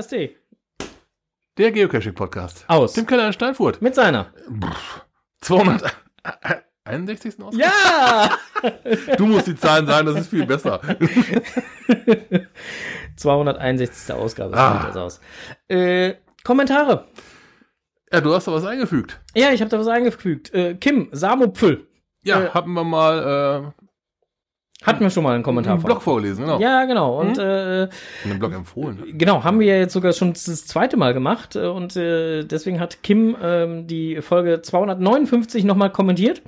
Podcast. Der Geocaching-Podcast. Aus. Tim Keller in Steinfurt. Mit seiner. 261. Ausgabe? Ja! Du musst die Zahlen sagen, das ist viel besser. 261. Ausgabe. So Ah. sieht das aus. Äh, Kommentare. Ja, du hast da was eingefügt. Ja, ich habe da was eingefügt. Äh, Kim, Samupfel. Ja, Äh, hatten wir mal Hatten wir schon mal einen Kommentar einen von. Blog vorgelesen, genau. Ja, genau. Und äh, einen Blog empfohlen. Genau, haben wir jetzt sogar schon das zweite Mal gemacht äh, und äh, deswegen hat Kim ähm, die Folge 259 nochmal kommentiert.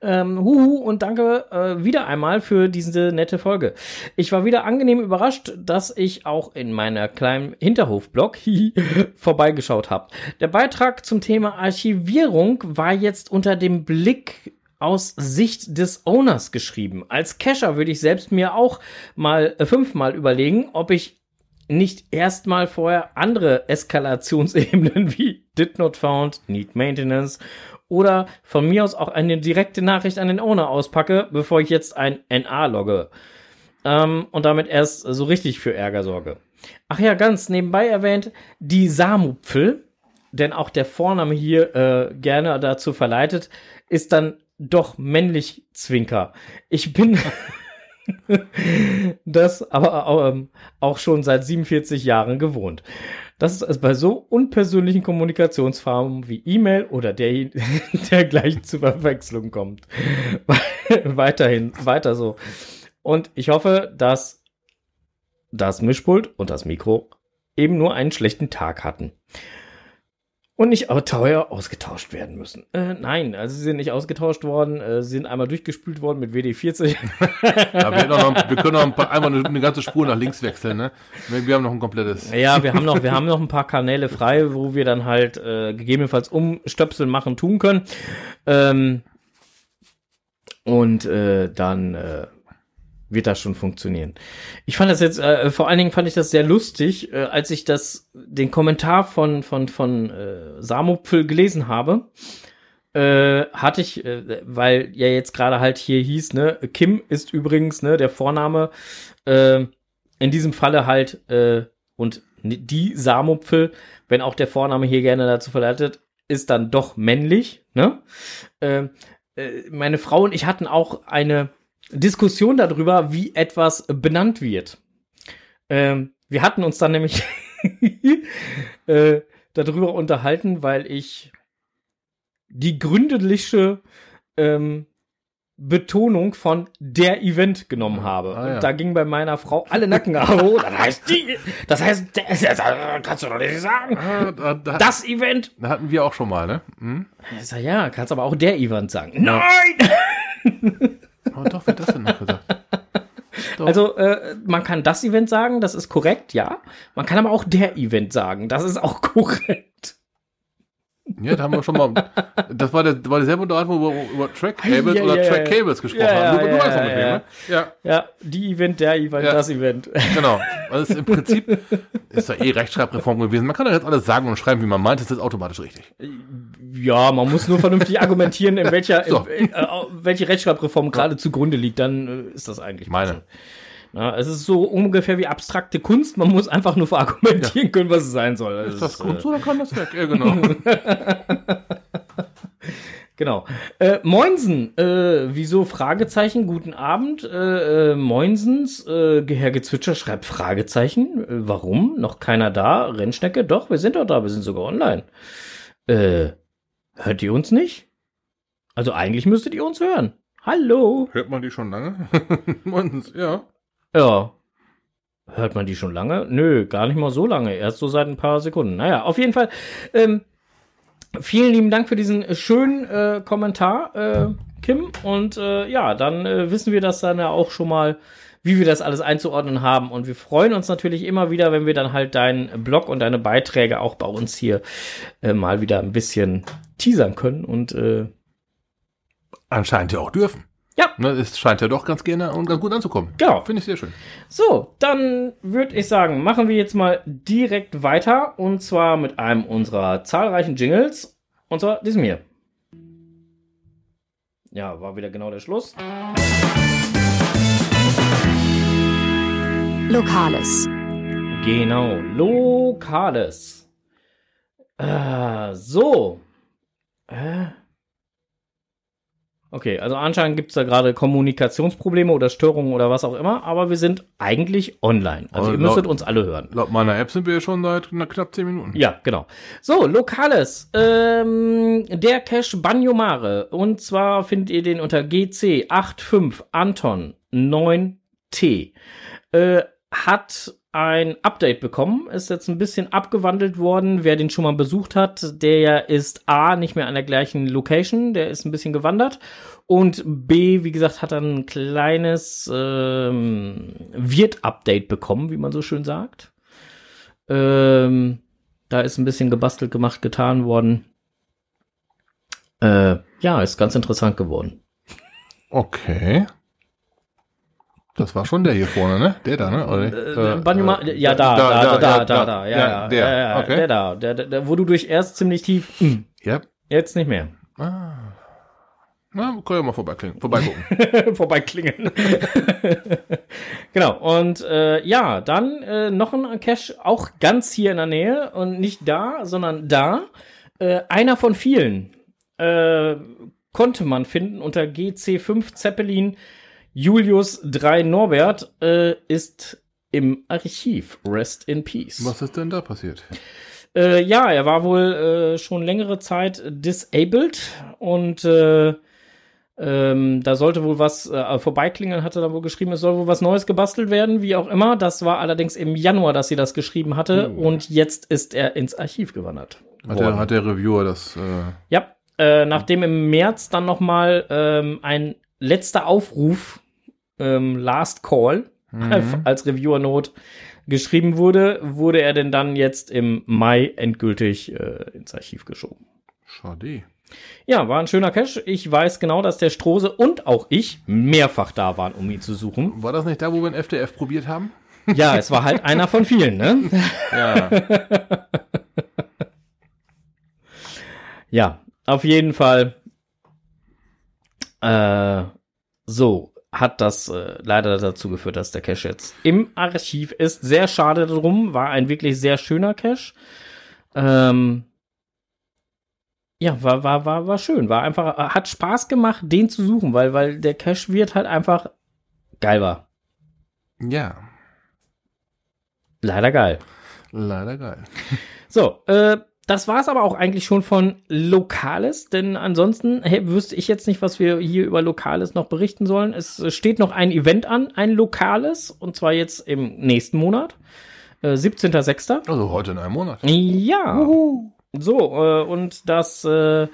Ähm, huhu und danke äh, wieder einmal für diese nette Folge. Ich war wieder angenehm überrascht, dass ich auch in meiner kleinen Hinterhofblog vorbeigeschaut habe. Der Beitrag zum Thema Archivierung war jetzt unter dem Blick aus Sicht des Owners geschrieben. Als Cacher würde ich selbst mir auch mal äh, fünfmal überlegen, ob ich nicht erstmal vorher andere Eskalationsebenen wie did not found, need maintenance oder von mir aus auch eine direkte Nachricht an den Owner auspacke, bevor ich jetzt ein NA logge ähm, und damit erst so richtig für Ärger sorge. Ach ja, ganz nebenbei erwähnt, die Samupfel, denn auch der Vorname hier äh, gerne dazu verleitet, ist dann doch männlich Zwinker. Ich bin das aber ähm, auch schon seit 47 Jahren gewohnt. Das ist bei so unpersönlichen Kommunikationsformen wie E-Mail oder der, der gleich zu Verwechslung kommt. Weiterhin, weiter so. Und ich hoffe, dass das Mischpult und das Mikro eben nur einen schlechten Tag hatten. Und nicht auch teuer ausgetauscht werden müssen. Äh, nein, also sie sind nicht ausgetauscht worden, äh, sie sind einmal durchgespült worden mit WD-40. Ja, wir, noch, wir können noch ein paar, einmal eine, eine ganze Spur nach links wechseln, ne? Wir, wir haben noch ein komplettes. Ja, wir haben noch, wir haben noch ein paar Kanäle frei, wo wir dann halt äh, gegebenenfalls umstöpseln machen tun können. Ähm, und äh, dann äh, wird das schon funktionieren. Ich fand das jetzt, äh, vor allen Dingen fand ich das sehr lustig, äh, als ich das, den Kommentar von, von, von äh, Samupfel gelesen habe. Äh, hatte ich, äh, weil ja jetzt gerade halt hier hieß, ne, Kim ist übrigens, ne, der Vorname, äh, in diesem Falle halt, äh, und die Samupfel, wenn auch der Vorname hier gerne dazu verleitet, ist dann doch männlich, ne? Äh, äh, meine Frau und ich hatten auch eine Diskussion darüber, wie etwas benannt wird. Ähm, wir hatten uns dann nämlich äh, darüber unterhalten, weil ich die gründeliche ähm, Betonung von der Event genommen habe. Ah, ja. Und da ging bei meiner Frau alle Nackenhaare hoch. Das heißt die, das heißt, das kannst du doch nicht sagen. Ah, da, da, Das Event. da hatten wir auch schon mal, ne? Hm? Ja, kannst aber auch der Event sagen. Nein! Oh, doch, wird das denn noch gesagt? Doch. Also, äh, man kann das Event sagen, das ist korrekt, ja. Man kann aber auch der Event sagen, das ist auch korrekt. Ja, da haben wir schon mal. Das war, der, war dieselbe Unterhaltung, wo wir über Track Cables Ja, oder ja, Track. Cables gesprochen Ja, haben. Du, du ja, weißt noch ja, ne? Ja, Ja, die Event, der Event, das Event. genau. Also im Prinzip ist ja eh Rechtschreibreform gewesen. Man kann ja jetzt alles sagen und schreiben, wie man meint, das ist automatisch richtig. Ja, man muss nur vernünftig argumentieren, in welcher, So. in, äh, welche Rechtschreibreform gerade zugrunde liegt, dann äh, ist das eigentlich. Meine. Ja, es ist so ungefähr wie abstrakte Kunst, man muss einfach nur verargumentieren können, was es sein soll. Ist Es das ist, gut äh, dann kann das weg. Ja, genau. Genau. Äh, Moinsen, äh, wieso Fragezeichen? Guten Abend. Äh, äh, Moinsens, äh, Herr Gezwitscher schreibt Fragezeichen. Äh, warum? Noch keiner da? Rennschnecke? Doch, wir sind doch da, wir sind sogar online. Äh, hört ihr uns nicht? Also eigentlich müsstet ihr uns hören. Hallo. Hört man die schon lange? Und, ja. Ja. Hört man die schon lange? Nö, gar nicht mal so lange. Erst so seit ein paar Sekunden. Naja, auf jeden Fall. Ähm, vielen lieben Dank für diesen schönen äh, Kommentar, äh, Kim. Und äh, ja, dann äh, wissen wir das dann ja auch schon mal, wie wir das alles einzuordnen haben. Und wir freuen uns natürlich immer wieder, wenn wir dann halt deinen Blog und deine Beiträge auch bei uns hier äh, mal wieder ein bisschen teasern können. Und äh, Anscheinend ja auch dürfen. Ja. Ne, es scheint ja doch ganz gerne und ganz gut anzukommen. Genau. Finde ich sehr schön. So, dann würde ich sagen, machen wir jetzt mal direkt weiter und zwar mit einem unserer zahlreichen Jingles und zwar diesem hier. Ja, war wieder genau der Schluss. Lokales. Genau, Lokales. Äh, so. Äh. Okay, also anscheinend gibt es da gerade Kommunikationsprobleme oder Störungen oder was auch immer, aber wir sind eigentlich online. Also Aber ihr müsstet laut- uns alle hören. Laut meiner App sind wir schon seit na, knapp 10 Minuten. Ja, genau. So, Lokales. Ähm, der Cache Banyomare. Und zwar findet ihr den unter GC85 Anton 9T. Äh, hat ein Update bekommen, ist jetzt ein bisschen abgewandelt worden. Wer den schon mal besucht hat, der ist A, nicht mehr an der gleichen Location, der ist ein bisschen gewandert. Und B, wie gesagt, hat dann ein kleines ähm, Wirt-Update bekommen, wie man so schön sagt. Ähm, da ist ein bisschen gebastelt, gemacht, getan worden. Äh, ja, ist ganz interessant geworden. Okay. Das war schon der hier vorne, ne? Der da, ne? Oder, Äh, Banyuma, ja, da, da, da, da, da, da, ja, ja, der, ja, ja, okay. der da, der, der, wo du durch erst ziemlich tief, hm, Ja. jetzt nicht mehr. Ah. Na, können wir mal vorbeiklingen, vorbeigucken. vorbeiklingen. genau. Und äh, ja, dann äh, noch ein Cache, auch ganz hier in der Nähe und nicht da, sondern da. Äh, einer von vielen äh, konnte man finden unter GC5 Zeppelin. Julius 3 Norbert äh, ist im Archiv. Rest in Peace. Was ist denn da passiert? Äh, ja, er war wohl äh, schon längere Zeit disabled und äh, ähm, da sollte wohl was äh, vorbeiklingeln, hatte da wohl geschrieben, es soll wohl was Neues gebastelt werden, wie auch immer. Das war allerdings im Januar, dass sie das geschrieben hatte Oh. und jetzt ist er ins Archiv gewandert. Hat der, hat der Reviewer das, äh, Ja, äh, nachdem im März dann noch mal ähm, ein letzter Aufruf, ähm, Last Call, Mhm. als Reviewer-Note geschrieben wurde, wurde er denn dann jetzt im Mai endgültig äh, ins Archiv geschoben. schade. Ja, war ein schöner Cache. Ich weiß genau, dass der Strose und auch ich mehrfach da waren, um ihn zu suchen. War das nicht da, wo wir ein FDF probiert haben? Ja, es war halt einer von vielen, ne? Ja. Ja, auf jeden Fall. Äh, so hat das äh, leider dazu geführt, dass der Cache jetzt im Archiv ist. Sehr schade drum, war ein wirklich sehr schöner Cache. Ähm, ja, war, war, war, war schön. War einfach, äh, hat Spaß gemacht, den zu suchen, weil, weil der Cache wird halt einfach geil war. ja. Leider geil. Leider geil. So, äh, das war's aber auch eigentlich schon von Lokales, denn ansonsten hey, wüsste ich jetzt nicht, was wir hier über Lokales noch berichten sollen. Es äh, steht noch ein Event an, ein Lokales, und zwar jetzt im nächsten Monat, äh, 17.06. Also heute in einem Monat. Ja. So, äh, und das äh,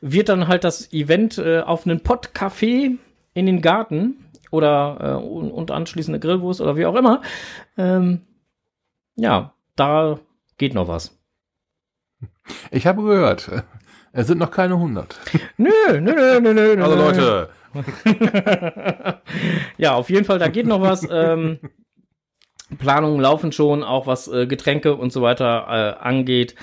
wird dann halt das Event äh, auf einen Pottcafé in den Garten oder äh, und, und anschließend eine Grillwurst oder wie auch immer. Ähm, ja, da geht noch was. Ich habe gehört, es sind noch keine 100. Nö, nö, nö, nö, nö. Also. Leute, ja, auf jeden Fall, da geht noch was. Ähm, Planungen laufen schon, auch was äh, Getränke und so weiter äh, angeht.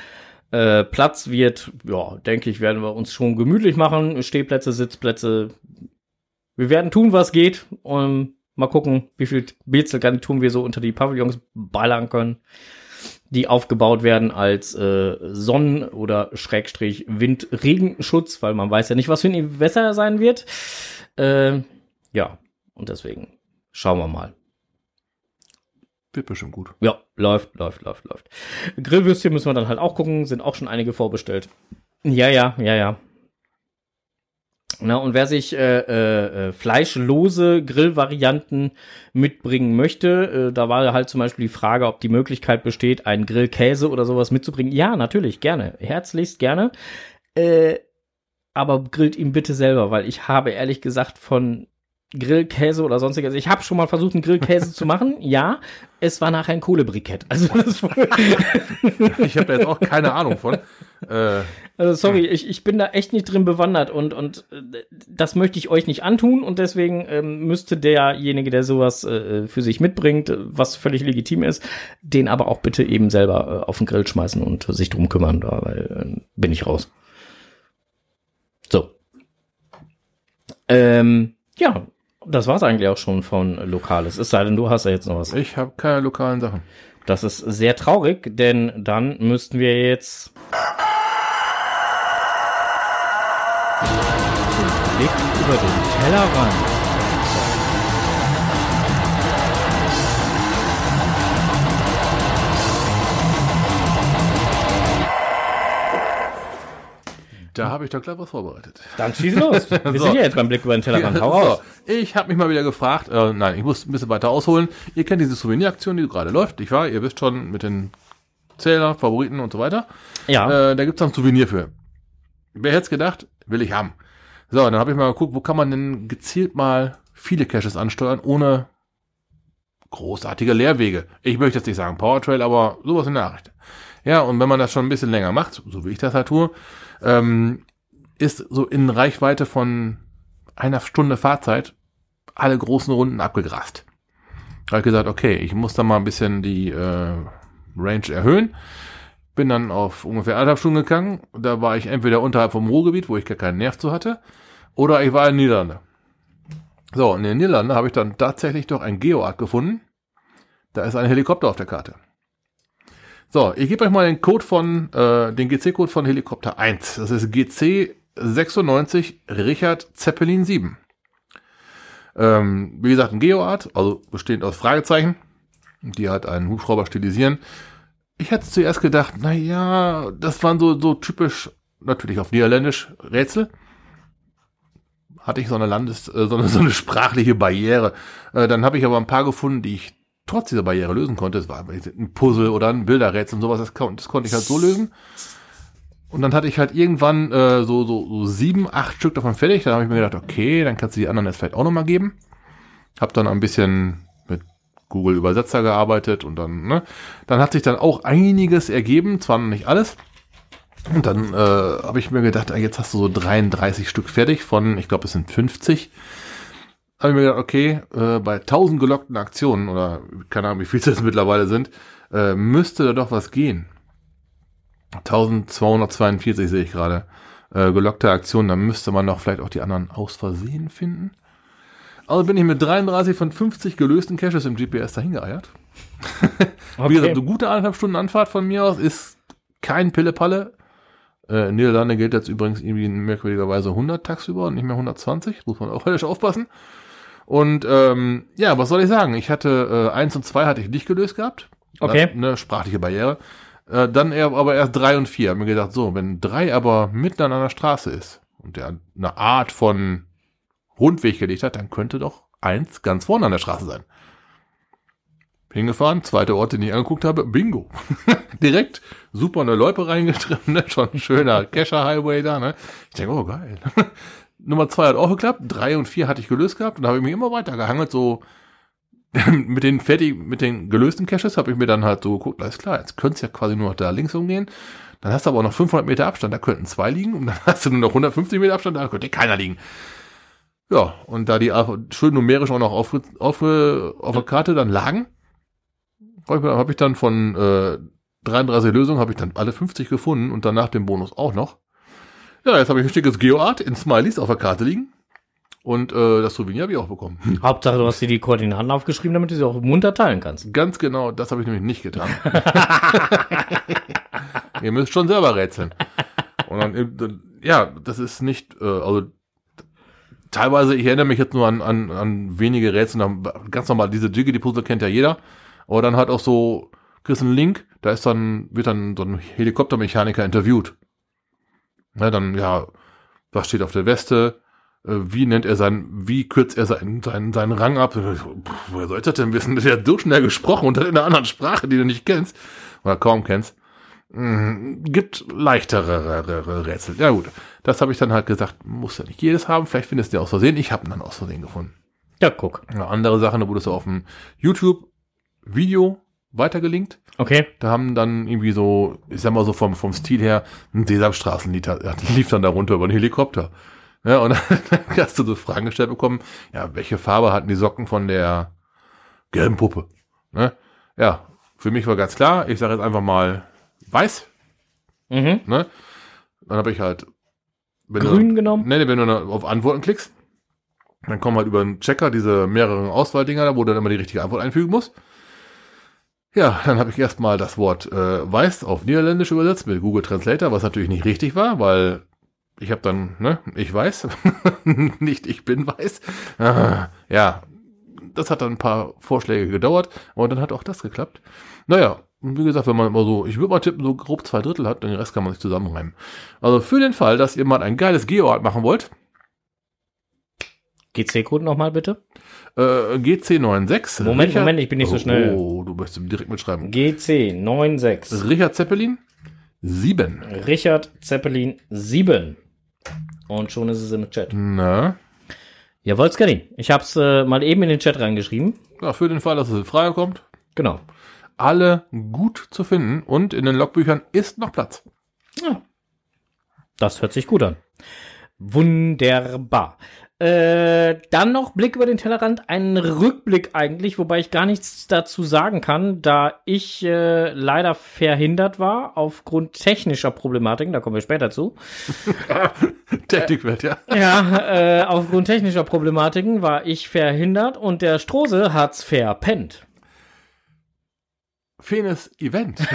Äh, Platz wird, ja, denke ich, werden wir uns schon gemütlich machen. Stehplätze, Sitzplätze. Wir werden tun, was geht. Und mal gucken, wie viel Bezelgarnituren wir so unter die Pavillons ballern können, die aufgebaut werden als äh, Sonnen- oder Schrägstrich Wind-Regenschutz, weil man weiß ja nicht, was für ein Wetter sein wird. Äh, ja, und deswegen schauen wir mal. wird bestimmt gut. Ja, läuft, läuft, läuft, läuft. Grillwürstchen müssen wir dann halt auch gucken, sind auch schon einige vorbestellt. Ja, ja, ja, ja. Na, und wer sich äh, äh, äh, fleischlose Grillvarianten mitbringen möchte, äh, da war halt zum Beispiel die Frage, ob die Möglichkeit besteht, einen Grillkäse oder sowas mitzubringen. Ja, natürlich, gerne. Herzlichst gerne. Äh, aber grillt ihn bitte selber, weil ich habe ehrlich gesagt von Grillkäse oder sonstiges. Ich habe schon mal versucht, einen Grillkäse zu machen. Ja, es war nachher ein Kohlebrikett. Also, das war, Ich habe da jetzt auch keine Ahnung von. Äh, also sorry, ich, ich bin da echt nicht drin bewandert und, und äh, das möchte ich euch nicht antun und deswegen ähm, müsste derjenige, der sowas äh, für sich mitbringt, was völlig legitim ist, den aber auch bitte eben selber äh, auf den Grill schmeißen und sich drum kümmern, da, weil äh, bin ich raus. So. Ähm, ja, Das war's eigentlich auch schon von Lokales. Es sei denn, du hast ja jetzt noch was. Ich habe keine lokalen Sachen. Das ist sehr traurig, denn dann müssten wir jetzt Blick über den Tellerrand. Da habe ich doch gleich was vorbereitet. Dann schieß los. Wir So. sind ja jetzt beim Blick über den Tellerrand. Hau raus. So, ich habe mich mal wieder gefragt, äh, nein, ich muss ein bisschen weiter ausholen. Ihr kennt diese Souveniraktion, die gerade läuft, nicht wahr? Ihr wisst schon mit den Zähler, Favoriten und so weiter. Ja, Äh, da gibt's noch ein Souvenir für. Wer hätte gedacht, will ich haben. So, dann habe ich mal geguckt, wo kann man denn gezielt mal viele Caches ansteuern, ohne großartige Leerwege. Ich möchte jetzt nicht sagen Powertrail, aber sowas in der Art. Ja, und wenn man das schon ein bisschen länger macht, so wie ich das halt tue, ähm, ist so in Reichweite von einer Stunde Fahrzeit alle großen Runden abgegrast. Da hab ich gesagt, okay, ich muss da mal ein bisschen die äh, Range erhöhen. Bin dann auf ungefähr anderthalb Stunden gegangen. Da war ich entweder unterhalb vom Ruhrgebiet, wo ich gar keinen Nerv zu hatte, oder ich war in den Niederlande. So, in den Niederlanden habe ich dann tatsächlich doch ein Geoart gefunden. Da ist ein Helikopter auf der Karte. So, ich gebe euch mal den Code von, äh, den GC-Code von Helikopter 1. Das ist GC 96 Richard Zeppelin 7. Ähm, wie gesagt, ein Geoart, also bestehend aus Fragezeichen, die halt einen Hubschrauber stilisieren. Ich hätte zuerst gedacht, na ja, das waren so, so typisch, natürlich auf Niederländisch, Rätsel. Hatte ich so eine Landes, äh, so eine, so eine sprachliche Barriere. Äh, dann habe ich aber ein paar gefunden, die ich trotz dieser Barriere lösen konnte. Es war ein Puzzle oder ein Bilderrätsel und sowas, das, das konnte ich halt so lösen. Und dann hatte ich halt irgendwann äh, so, so, so sieben, acht Stück davon fertig. Dann habe ich mir gedacht, okay, dann kannst du die anderen jetzt vielleicht auch nochmal geben. Hab dann ein bisschen mit Google Übersetzer gearbeitet und dann, ne, dann hat sich dann auch einiges ergeben, zwar nicht alles. Und dann äh, habe ich mir gedacht, jetzt hast du so 33 Stück fertig von, ich glaube, es sind 50. Habe ich mir gedacht, okay, äh, bei 1000 gelockten Aktionen oder keine Ahnung, wie viel es jetzt mittlerweile sind, äh, müsste da doch was gehen. 1242 sehe ich gerade. Äh, gelockte Aktionen, da müsste man doch vielleicht auch die anderen aus Versehen finden. Also bin ich mit 33 von 50 gelösten Caches im GPS dahin geeiert. Wie gesagt, eine gute anderthalb Stunden Anfahrt von mir aus ist kein Pille-Palle. Äh, in Niederlande gilt jetzt übrigens irgendwie merkwürdigerweise 100 tagsüber und nicht mehr 120. Muss man auch höllisch aufpassen. Und ähm, ja, was soll ich sagen? Ich hatte äh, eins und zwei hatte ich nicht gelöst gehabt. Okay. Eine sprachliche Barriere. Äh, dann eher, aber erst drei und vier. Hab mir gedacht, so, wenn drei aber mitten an einer Straße ist und der eine Art von Rundweg gelegt hat, dann könnte doch eins ganz vorne an der Straße sein. Hingefahren, zweiter Ort, den ich angeguckt habe, Bingo. Direkt super eine Loipe reingetrieben, ne? schon ein schöner Kescher Highway da. Ne? Ich denke, oh geil. Nummer zwei hat auch geklappt, drei und vier hatte ich gelöst gehabt und habe ich mich immer weiter gehangelt, so mit den fertig, mit den gelösten Caches habe ich mir dann halt so geguckt, alles klar, jetzt könnte es ja quasi nur noch da links umgehen. Dann hast du aber auch noch 500 Meter Abstand, da könnten zwei liegen und dann hast du nur noch 150 Meter Abstand, da könnte keiner liegen. Ja, und da die schön numerisch auch noch auf, auf, auf der Karte dann lagen, habe ich, hab ich dann von äh, 33 Lösungen habe ich dann alle 50 gefunden und danach den Bonus auch noch. Ja, jetzt habe ich ein schickes Geoart in Smileys auf der Karte liegen. Und äh, das Souvenir habe ich auch bekommen. Hauptsache, du hast dir die Koordinaten aufgeschrieben, damit du sie auch munter teilen kannst. Ganz genau, das habe ich nämlich nicht getan. Ihr müsst schon selber rätseln. Und dann, ja, das ist nicht, äh, also teilweise, ich erinnere mich jetzt nur an, an, an wenige Rätsel, ganz normal, diese Jiggity-Puzzle kennt ja jeder, aber dann halt auch so, kriegst einen Link, da ist dann, wird dann so ein Helikoptermechaniker interviewt. Ja, dann, ja, was steht auf der Weste, äh, wie nennt er sein, wie kürzt er seinen, seinen, seinen Rang ab? Puh, woher soll das denn wissen? Der hat so schnell gesprochen und hat in einer anderen Sprache, die du nicht kennst oder kaum kennst. Mm, Gibt leichtere Rätsel. Ja gut, das habe ich dann halt gesagt, muss ja nicht jedes haben, vielleicht findest du ja aus Versehen. Ich habe ihn dann aus Versehen gefunden. Ja, guck. Andere Sache, da wurde es auf dem YouTube-Video weitergelinkt. Okay. Da haben dann irgendwie so, ich sag mal so vom, vom Stil her, ein Sesamstraßenlied lief dann darunter über einen Helikopter. Ja, und dann hast du so Fragen gestellt bekommen, ja, welche Farbe hatten die Socken von der gelben Puppe? Ne? Ja, für mich war ganz klar, ich sage jetzt einfach mal weiß, Mhm. ne? Dann habe ich halt Grün du, genommen? Nee, nee, wenn du auf Antworten klickst, Dann kommen halt über einen Checker diese mehreren Auswahldinger, da wo du dann immer die richtige Antwort einfügen musst. Ja, dann habe ich erstmal das Wort äh, weiß auf Niederländisch übersetzt mit Google Translator, was natürlich nicht richtig war, weil ich habe dann, ne, ich weiß, nicht ich bin weiß. Ah, ja, das hat dann ein paar Vorschläge gedauert und dann hat auch das geklappt. Naja, wie gesagt, wenn man immer so, ich würde mal tippen, so grob zwei Drittel hat, den Rest kann man sich zusammenreimen. Also für den Fall, dass ihr mal ein geiles Geoart machen wollt, GC-Code nochmal bitte. Äh, GC96. Moment, Moment, ich bin nicht so oh, schnell. Oh, du möchtest direkt mitschreiben. GC96. Richard Zeppelin 7. Richard Zeppelin 7. Und schon ist es im Chat. Na, Jawohl, Scanny. Ich hab's äh, mal eben in den Chat reingeschrieben. ja, für den Fall, dass es in Frage kommt, Genau. alle gut zu finden und in den Logbüchern ist noch Platz. Ja. Das hört sich gut an. Wunderbar. Äh, dann noch Blick über den Tellerrand, ein Rückblick eigentlich, wobei ich gar nichts dazu sagen kann, da ich äh, leider verhindert war aufgrund technischer Problematiken, da kommen wir später zu. Technikwert, ja. Ja, äh, aufgrund technischer Problematiken war ich verhindert und der Strose hat's verpennt. Fenes Event.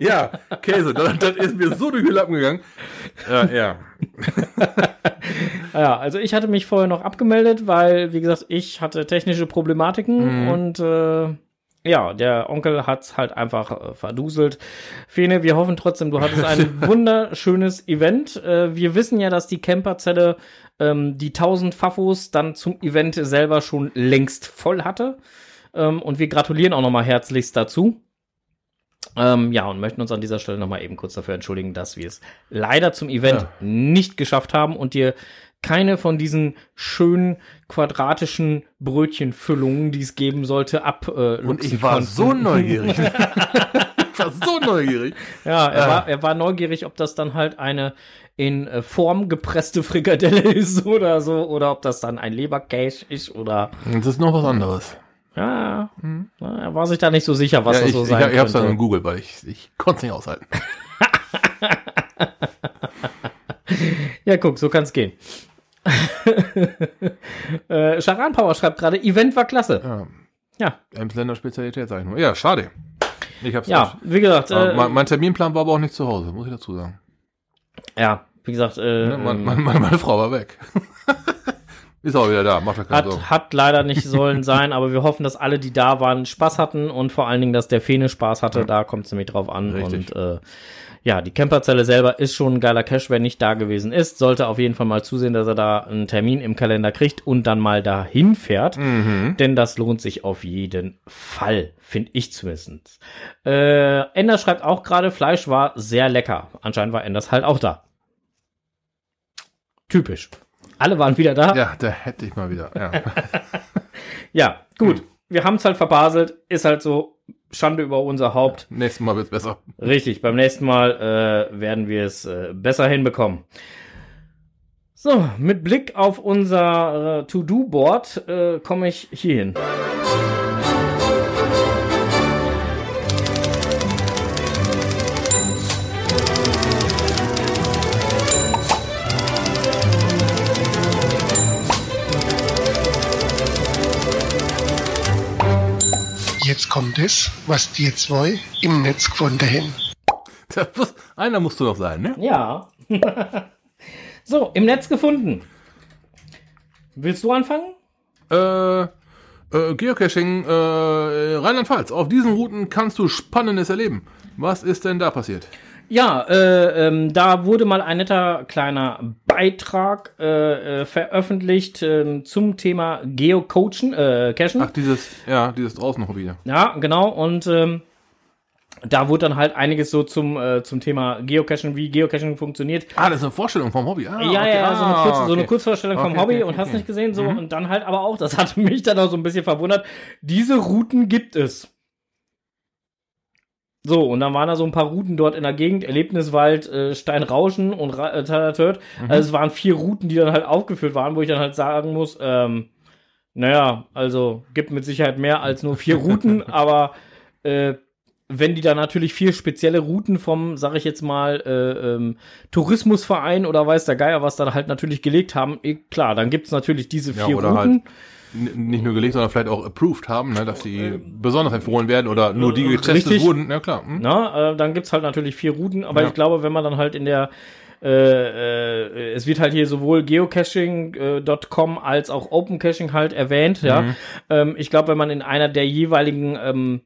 ja, Käse, das, das ist mir so durch die Lappen gegangen. Ja, ja. Ja, also ich hatte mich vorher noch abgemeldet, weil, wie gesagt, ich hatte technische Problematiken Mhm. und äh, ja, der Onkel hat's halt einfach äh, verduselt. Fene, wir hoffen trotzdem, du hattest ein wunderschönes Event. Äh, wir wissen ja, dass die Camperzelle ähm, die 1000 Fafos dann zum Event selber schon längst voll hatte. Ähm, und wir gratulieren auch nochmal herzlichst dazu. Ähm, ja, und möchten uns an dieser Stelle nochmal eben kurz dafür entschuldigen, dass wir es leider zum Event Ja. nicht geschafft haben und dir keine von diesen schönen quadratischen Brötchenfüllungen, die es geben sollte, ab äh, Und ich war konnten. so neugierig. ich war so neugierig. Ja, er, Ah. war, er war neugierig, ob das dann halt eine in äh, Form gepresste Frikadelle ist oder so, oder ob das dann ein Leberkäse ist oder Das ist noch was anderes. Ja, na, er war sich da nicht so sicher, was ja, das ich, so ich, sein ich hab's dann in Google, weil ich, ich konnte es nicht aushalten. Ja, guck, so kann's gehen. äh, Charan Power schreibt gerade, Event war klasse. Ja. Ja, Emsländer Spezialität, sag ich nur. Ja, schade. Ich hab's ja, nicht. wie gesagt, äh, mein, mein Terminplan war aber auch nicht zu Hause, muss ich dazu sagen. ja, wie gesagt, äh, Ne, mein, mein, meine, meine Frau war weg. ist auch wieder da, macht ja keine Sorgen. Hat, hat leider nicht sollen sein, aber wir hoffen, dass alle, die da waren, Spaß hatten und vor allen Dingen, dass der Fene Spaß hatte. Da kommt es nämlich drauf an. Richtig. Und äh, ja, die Camperzelle selber ist schon ein geiler Cash. Wer nicht da gewesen ist, sollte auf jeden Fall mal zusehen, dass er da einen Termin im Kalender kriegt und dann mal dahin fährt. Mhm. Denn das lohnt sich auf jeden Fall, finde ich zumindest. Äh, Ender schreibt auch gerade, Fleisch war sehr lecker. Anscheinend war Enders halt auch da. Typisch. Alle waren wieder da. Ja, da hätte ich mal wieder. Ja. Ja, gut. Wir haben es halt verbaselt. Ist halt so. Schande über unser Haupt. Nächstes Mal wird's besser. Richtig, beim nächsten Mal äh, werden wir es äh, besser hinbekommen. So, mit Blick auf unser äh, To-Do-Board äh, komme ich hier kommt es, was die zwei im Netz gefunden haben. Das muss, einer musst du noch sein, ne? Ja. so, im Netz gefunden. Willst du anfangen? Äh, äh, Geocaching, äh, Rheinland-Pfalz. Auf diesen Routen kannst du Spannendes erleben. Was ist denn da passiert? Ja, äh, ähm, da wurde mal ein netter kleiner Beitrag äh, äh, veröffentlicht ähm, zum Thema Geocoachen, äh, Cachen. Ach, dieses, ja, dieses draußen Hobby. ja. Ja, genau. Und ähm, da wurde dann halt einiges so zum, äh, zum Thema Geocaching, wie Geocaching funktioniert. Ah, das ist eine Vorstellung vom Hobby. Ah, ja, okay. ja, so eine, Ah, kurze, so eine okay. Kurzvorstellung vom Okay, Hobby okay, und hast okay. nicht gesehen, so und dann halt aber auch, das hat mich dann auch so ein bisschen verwundert, diese Routen gibt es. So, und dann waren da so ein paar Routen dort in der Gegend, Erlebniswald, äh, Steinrauschen und äh, Talatört. Mhm. Also es waren vier Routen, die dann halt aufgeführt waren, wo ich dann halt sagen muss, ähm, naja, also gibt mit Sicherheit mehr als nur vier Routen, aber äh, wenn die da natürlich vier spezielle Routen vom, sag ich jetzt mal, äh, ähm, Tourismusverein oder weiß der Geier was da halt natürlich gelegt haben, eh, klar, dann gibt's natürlich diese Ja, vier oder Routen. N- Nicht nur gelegt, sondern vielleicht auch approved haben, ne, dass sie besonders empfohlen werden oder nur die getestet Richtig. wurden. Ja klar. Hm? Na, äh, dann gibt's halt natürlich vier Routen, aber Ja. ich glaube, wenn man dann halt in der äh, äh, es wird halt hier sowohl geocaching.com als auch OpenCaching halt erwähnt, ja. Mhm. Ähm, ich glaube, wenn man in einer der jeweiligen ähm,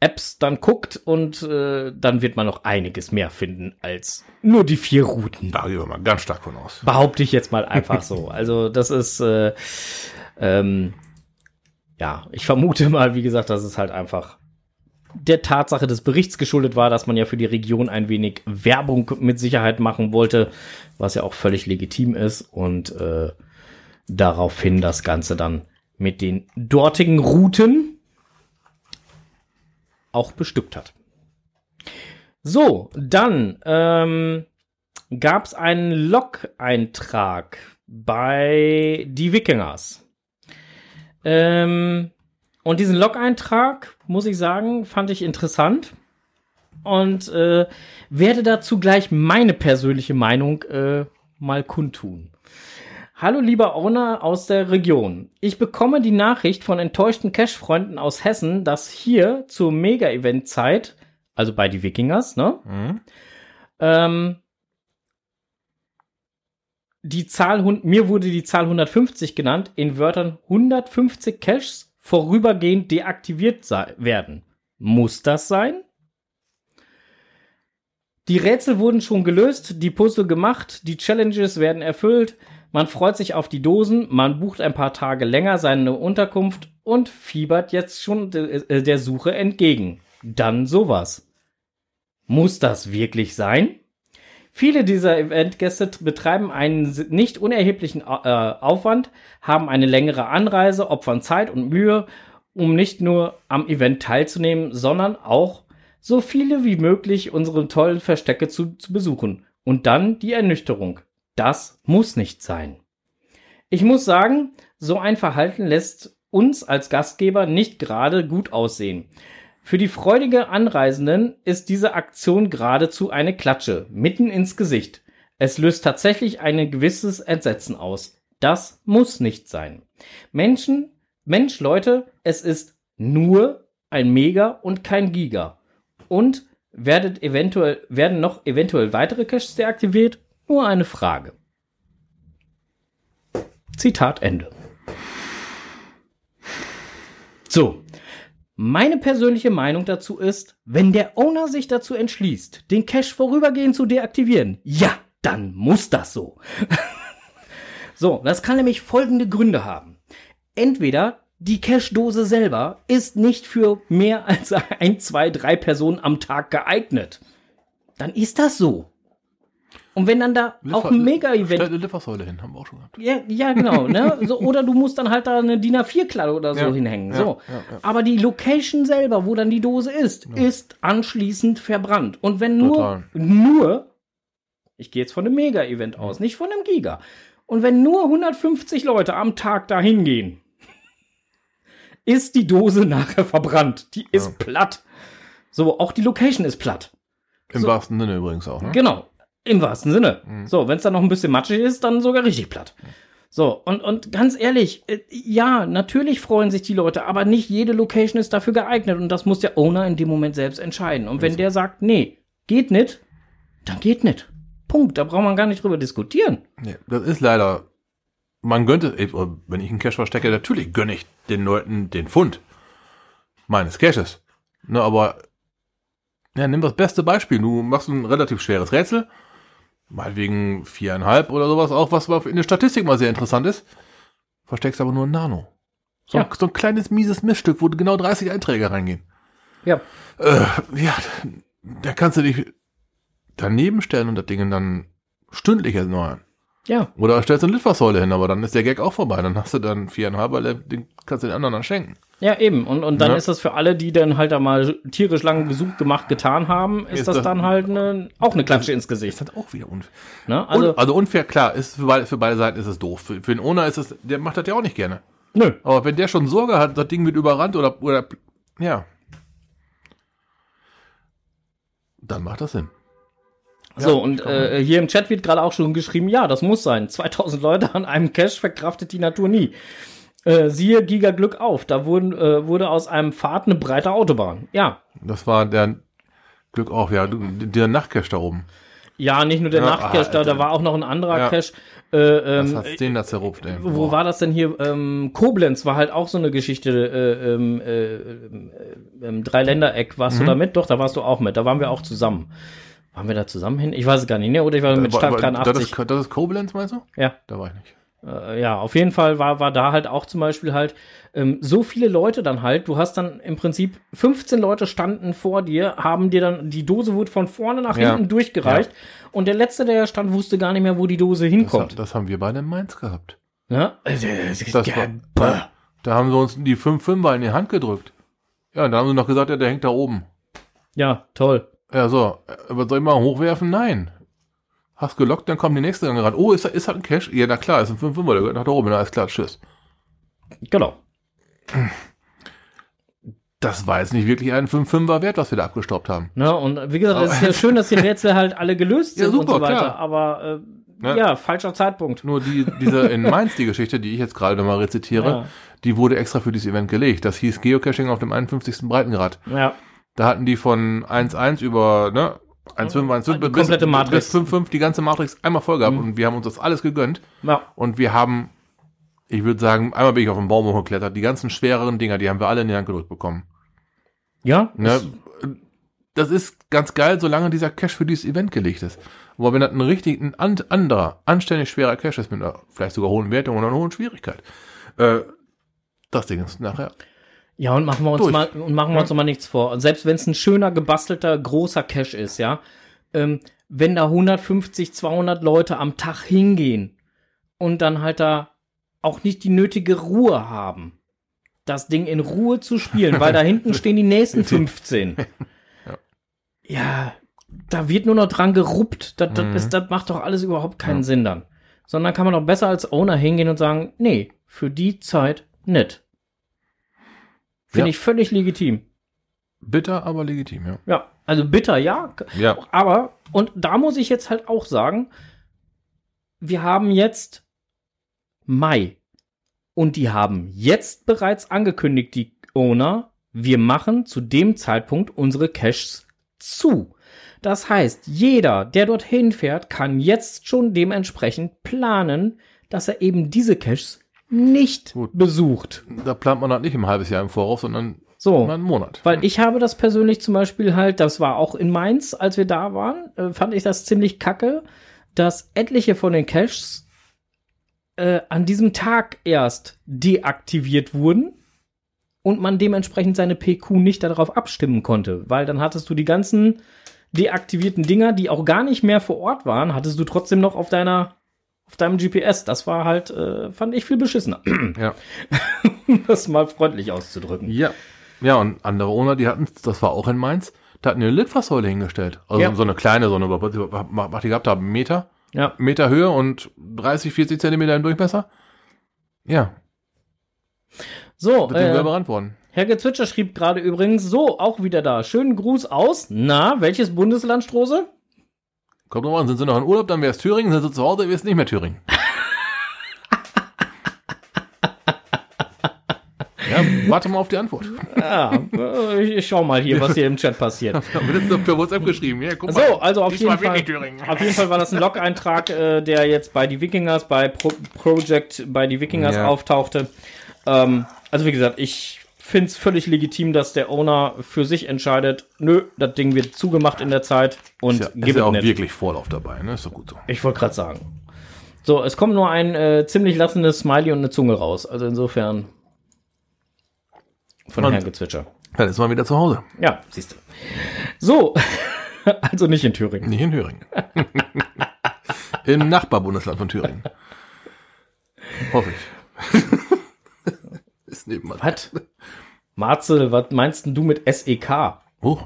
Apps dann guckt und äh, dann wird man noch einiges mehr finden als nur die vier Routen. Da gehen wir mal ganz stark von aus. Behaupte ich jetzt mal einfach so. Also das ist äh, ähm, ja, ich vermute mal, wie gesagt, dass es halt einfach der Tatsache des Berichts geschuldet war, dass man ja für die Region ein wenig Werbung mit Sicherheit machen wollte, was ja auch völlig legitim ist und äh, daraufhin das Ganze dann mit den dortigen Routen auch bestückt hat. So, dann ähm, gab es einen Log-Eintrag bei die Wikingers. Ähm, und diesen Log-Eintrag, muss ich sagen, fand ich interessant und äh, werde dazu gleich meine persönliche Meinung äh, mal kundtun. Hallo lieber Owner aus der Region. Ich bekomme die Nachricht von enttäuschten Cash-Freunden aus Hessen, dass hier zur Mega-Event-Zeit, also bei die Wikingers, ne, Mhm. ähm, die Zahl, mir wurde die Zahl 150 genannt, in Wörtern 150 Caches vorübergehend deaktiviert werden. Muss das sein? Die Rätsel wurden schon gelöst, die Puzzle gemacht, die Challenges werden erfüllt, man freut sich auf die Dosen, man bucht ein paar Tage länger seine Unterkunft und fiebert jetzt schon äh, der Suche entgegen. Dann sowas. Muss das wirklich sein? Viele dieser Eventgäste betreiben einen nicht unerheblichen äh, Aufwand, haben eine längere Anreise, opfern Zeit und Mühe, um nicht nur am Event teilzunehmen, sondern auch so viele wie möglich unsere tollen Verstecke zu, zu besuchen. Und dann die Ernüchterung. Das muss nicht sein. Ich muss sagen, so ein Verhalten lässt uns als Gastgeber nicht gerade gut aussehen. Für die freudige Anreisenden ist diese Aktion geradezu eine Klatsche, mitten ins Gesicht. Es löst tatsächlich ein gewisses Entsetzen aus. Das muss nicht sein. Menschen, Mensch, Leute, es ist nur ein Mega und kein Giga. Und werdet eventuell, werden noch eventuell weitere Caches deaktiviert? Nur eine Frage. Zitat Ende. So. Meine persönliche Meinung dazu ist, wenn der Owner sich dazu entschließt, den Cache vorübergehend zu deaktivieren, ja, dann muss das so. so, das kann nämlich folgende Gründe haben. Entweder die Cache-Dose selber ist nicht für mehr als ein, zwei, drei Personen am Tag geeignet. Dann ist das so. Und wenn dann da auch ein Mega-Event eine Litfaßsäule hin, haben wir auch schon gehabt. ja, ja, genau, ne? So, oder du musst dann halt da eine DIN A4-Kladde oder so Ja, hinhängen. so. ja, ja. Aber die Location selber, wo dann die Dose ist, ist anschließend verbrannt. Und wenn nur, Total. nur, ich gehe jetzt von einem Mega-Event aus, nicht von einem Giga. Und wenn nur 150 Leute am Tag da hingehen, ist die Dose nachher verbrannt. Die ist platt. So, auch die Location ist platt. Im So. wahrsten Sinne übrigens auch. Ne? Genau. Im wahrsten Sinne. Mhm. So, wenn es dann noch ein bisschen matschig ist, dann sogar richtig platt. So, und, und ganz ehrlich, äh, ja, natürlich freuen sich die Leute, aber nicht jede Location ist dafür geeignet und das muss der Owner in dem Moment selbst entscheiden. Und wenn der sagt, nee, geht nicht, dann geht nicht. Punkt. Da braucht man gar nicht drüber diskutieren. Nee, das ist leider. Man gönnte, ey, wenn ich einen Cache verstecke, natürlich gönne ich den Leuten den Fund meines Caches. Ne, aber ja, nimm das beste Beispiel. Du machst ein relativ schweres Rätsel, meinetwegen viereinhalb oder sowas, auch was in der Statistik mal sehr interessant ist. Versteckst aber nur ein Nano. So, Ja. ein, so ein kleines mieses Missstück, wo genau 30 Einträge reingehen. Ja. Äh, ja, da kannst du dich daneben stellen und das Ding dann stündlich erneuern. Ja. Oder stellst eine Litfaßsäule hin, aber dann ist der Gag auch vorbei. Dann hast du dann viereinhalb, weil den kannst du den anderen dann schenken. Ja, eben. Und, und dann Ja. ist das für alle, die dann halt da mal tierisch lang gesucht, gemacht, getan haben, ist, Ist das das- dann halt eine, auch eine Klatsche ins Gesicht. Ist das auch wieder unfair. Ne? Also, Also, also unfair, klar, ist für beide, für beide Seiten ist es doof. Für, für den Owner ist es, der macht das ja auch nicht gerne. nö. Aber wenn der schon Sorge hat, das Ding wird überrannt oder, oder, ja. Dann macht das Sinn. So, und äh, hier im Chat wird gerade auch schon geschrieben, ja, das muss sein. 2000 Leute an einem Cache verkraftet die Natur nie. Äh, siehe Giga Glück auf, da wurden, äh, wurde aus einem Pfad eine breite Autobahn. Ja. Das war der Glück auf, ja, der Nachtcache da oben. Ja, nicht nur der Ja, Nachtcache, da, da Alter. war auch noch ein anderer Ja. Cache. Äh, Was ähm, hat's den da zerrupft, ey? wo war das denn hier? Ähm, Koblenz war halt auch so eine Geschichte. Äh, ähm, äh, äh, ähm, Dreiländereck, warst Mhm. du da mit? Doch, da warst du auch mit. Da waren wir auch zusammen. Waren wir da zusammen hin? Ich weiß es gar nicht, ne? Oder ich war mit War- Start war- 83. Das ist, das ist Koblenz, meinst du? Ja. Da war ich nicht. Äh, ja, auf jeden Fall war, war da halt auch zum Beispiel halt ähm, so viele Leute dann halt, du hast dann im Prinzip 15 Leute standen vor dir, haben dir dann, die Dose wurde von vorne nach Ja. hinten durchgereicht und der Letzte, der da stand, wusste gar nicht mehr, wo die Dose Das, hinkommt. das haben wir beide in Mainz gehabt. Ja? Das Das war, da haben sie uns die 5 Fünfer in die Hand gedrückt. Ja, und dann haben sie noch gesagt, ja, der hängt da oben. ja, toll. Ja, so, äh, was soll ich mal hochwerfen? Nein. Hast gelockt, dann kommt die nächste angerannt. Oh, ist, da- ist das ein Cash? Ja, na klar, ist ein 5 Fünfer, der gehört nach da oben. Na, alles klar, tschüss. Genau. Das war jetzt nicht wirklich ein 5 Fünfer wert, was wir da abgestaubt haben. Ne? Und wie gesagt, es ist ja schön, dass die Rätsel halt alle gelöst Ja, sind und super, so weiter. klar. Aber äh, Ja. ja, falscher Zeitpunkt. Nur die, diese in Mainz, die Geschichte, die ich jetzt gerade nochmal rezitiere, Ja. die wurde extra für dieses Event gelegt. Das hieß Geocaching auf dem 51. Breitengrad. Ja. Da hatten die von 1.1 über, ne, 1.5, 1.5 Die komplette Matrix. bis 5.5 die ganze Matrix einmal voll gehabt und wir haben uns das alles gegönnt. Ja. Und wir haben, ich würde sagen, einmal bin ich auf den Baum hochgeklettert. Die ganzen schwereren Dinger, die haben wir alle in die Hand gedrückt bekommen. Ja. Ne? Das ist ganz geil, solange dieser Cache für dieses Event gelegt ist. Aber wenn das ein richtig, ein an, anderer, anständig schwerer Cache ist, mit einer vielleicht sogar hohen Wertung oder einer hohen Schwierigkeit, äh, das Ding ist nachher. Ja, und machen wir uns Durch. mal und machen wir uns mal nichts vor. Und selbst wenn es ein schöner gebastelter großer Cache ist, ja, ähm, wenn da 150, 200 Leute am Tag hingehen und dann halt da auch nicht die nötige Ruhe haben, das Ding in Ruhe zu spielen, weil da hinten stehen die nächsten 15. Ja, da wird nur noch dran geruppt. Das, das, Mhm. ist, das macht doch alles überhaupt keinen Sinn dann. Sondern kann man doch besser als Owner hingehen und sagen, nee, für die Zeit nicht. Finde Ja. ich völlig legitim. Bitter, aber legitim, ja. Ja, also bitter, ja. Ja, Aber, und da muss ich jetzt halt auch sagen, wir haben jetzt Mai. Und die haben jetzt bereits angekündigt, die Owner, wir machen zu dem Zeitpunkt unsere Caches zu. Das heißt, jeder, der dorthin fährt, kann jetzt schon dementsprechend planen, dass er eben diese Caches nicht Gut. besucht. da plant man halt nicht im halbes Jahr im Voraus, sondern So. einen Monat. Weil ich habe das persönlich zum Beispiel halt, das war auch in Mainz, als wir da waren, äh, fand ich das ziemlich kacke, dass etliche von den Caches äh, an diesem Tag erst deaktiviert wurden und man dementsprechend seine PQ nicht darauf abstimmen konnte, weil dann hattest du die ganzen deaktivierten Dinger, die auch gar nicht mehr vor Ort waren, hattest du trotzdem noch auf deiner auf deinem GPS. Das war halt, äh, fand ich viel beschissener, ja. um das mal freundlich auszudrücken. Ja. Ja, und andere Owner, die hatten, das war auch in Mainz, da hatten eine Litfaßsäule hingestellt. Also Ja. so eine kleine, so eine, was die gehabt haben, Meter, Ja. Meter Höhe und 30, 40 Zentimeter im Durchmesser. Ja, So, wird äh. Herr Gezwitscher schrieb gerade übrigens, so, auch wieder da. Schönen Gruß aus. Na, welches Bundesland, Strose? Kommt drauf an, sind sie noch in Urlaub, dann wäre es Thüringen, sind sie zu Hause, wäre es nicht mehr Thüringen. ja, warte mal auf die Antwort. Ja, ich, ich schau mal hier, was hier im Chat passiert. Haben wir das per WhatsApp geschrieben? Ja, guck So, also auf jeden, Fall, auf jeden Fall war das ein Log-Eintrag, äh, der jetzt bei die Wikingers, bei Pro Project, bei die Wikingers Ja. auftauchte. Ähm, also wie gesagt, ich finde es völlig legitim, dass der Owner für sich entscheidet, nö, das Ding wird zugemacht in der Zeit und Ist ja, ist gib ja auch nicht. wirklich Vorlauf dabei, ne? Ist doch gut so. Ich wollte gerade sagen. So, es kommt nur ein äh, ziemlich lassendes Smiley und eine Zunge raus. Also insofern von Und- Herrn Gezwitscher. Dann ist man wieder zu Hause. Ja, siehst du. So, also nicht in Thüringen. Nicht in Thüringen. Im Nachbarbundesland von Thüringen. Hoffe ich. ist nebenan. Was? Marzel, was meinst du mit SEK? Oh,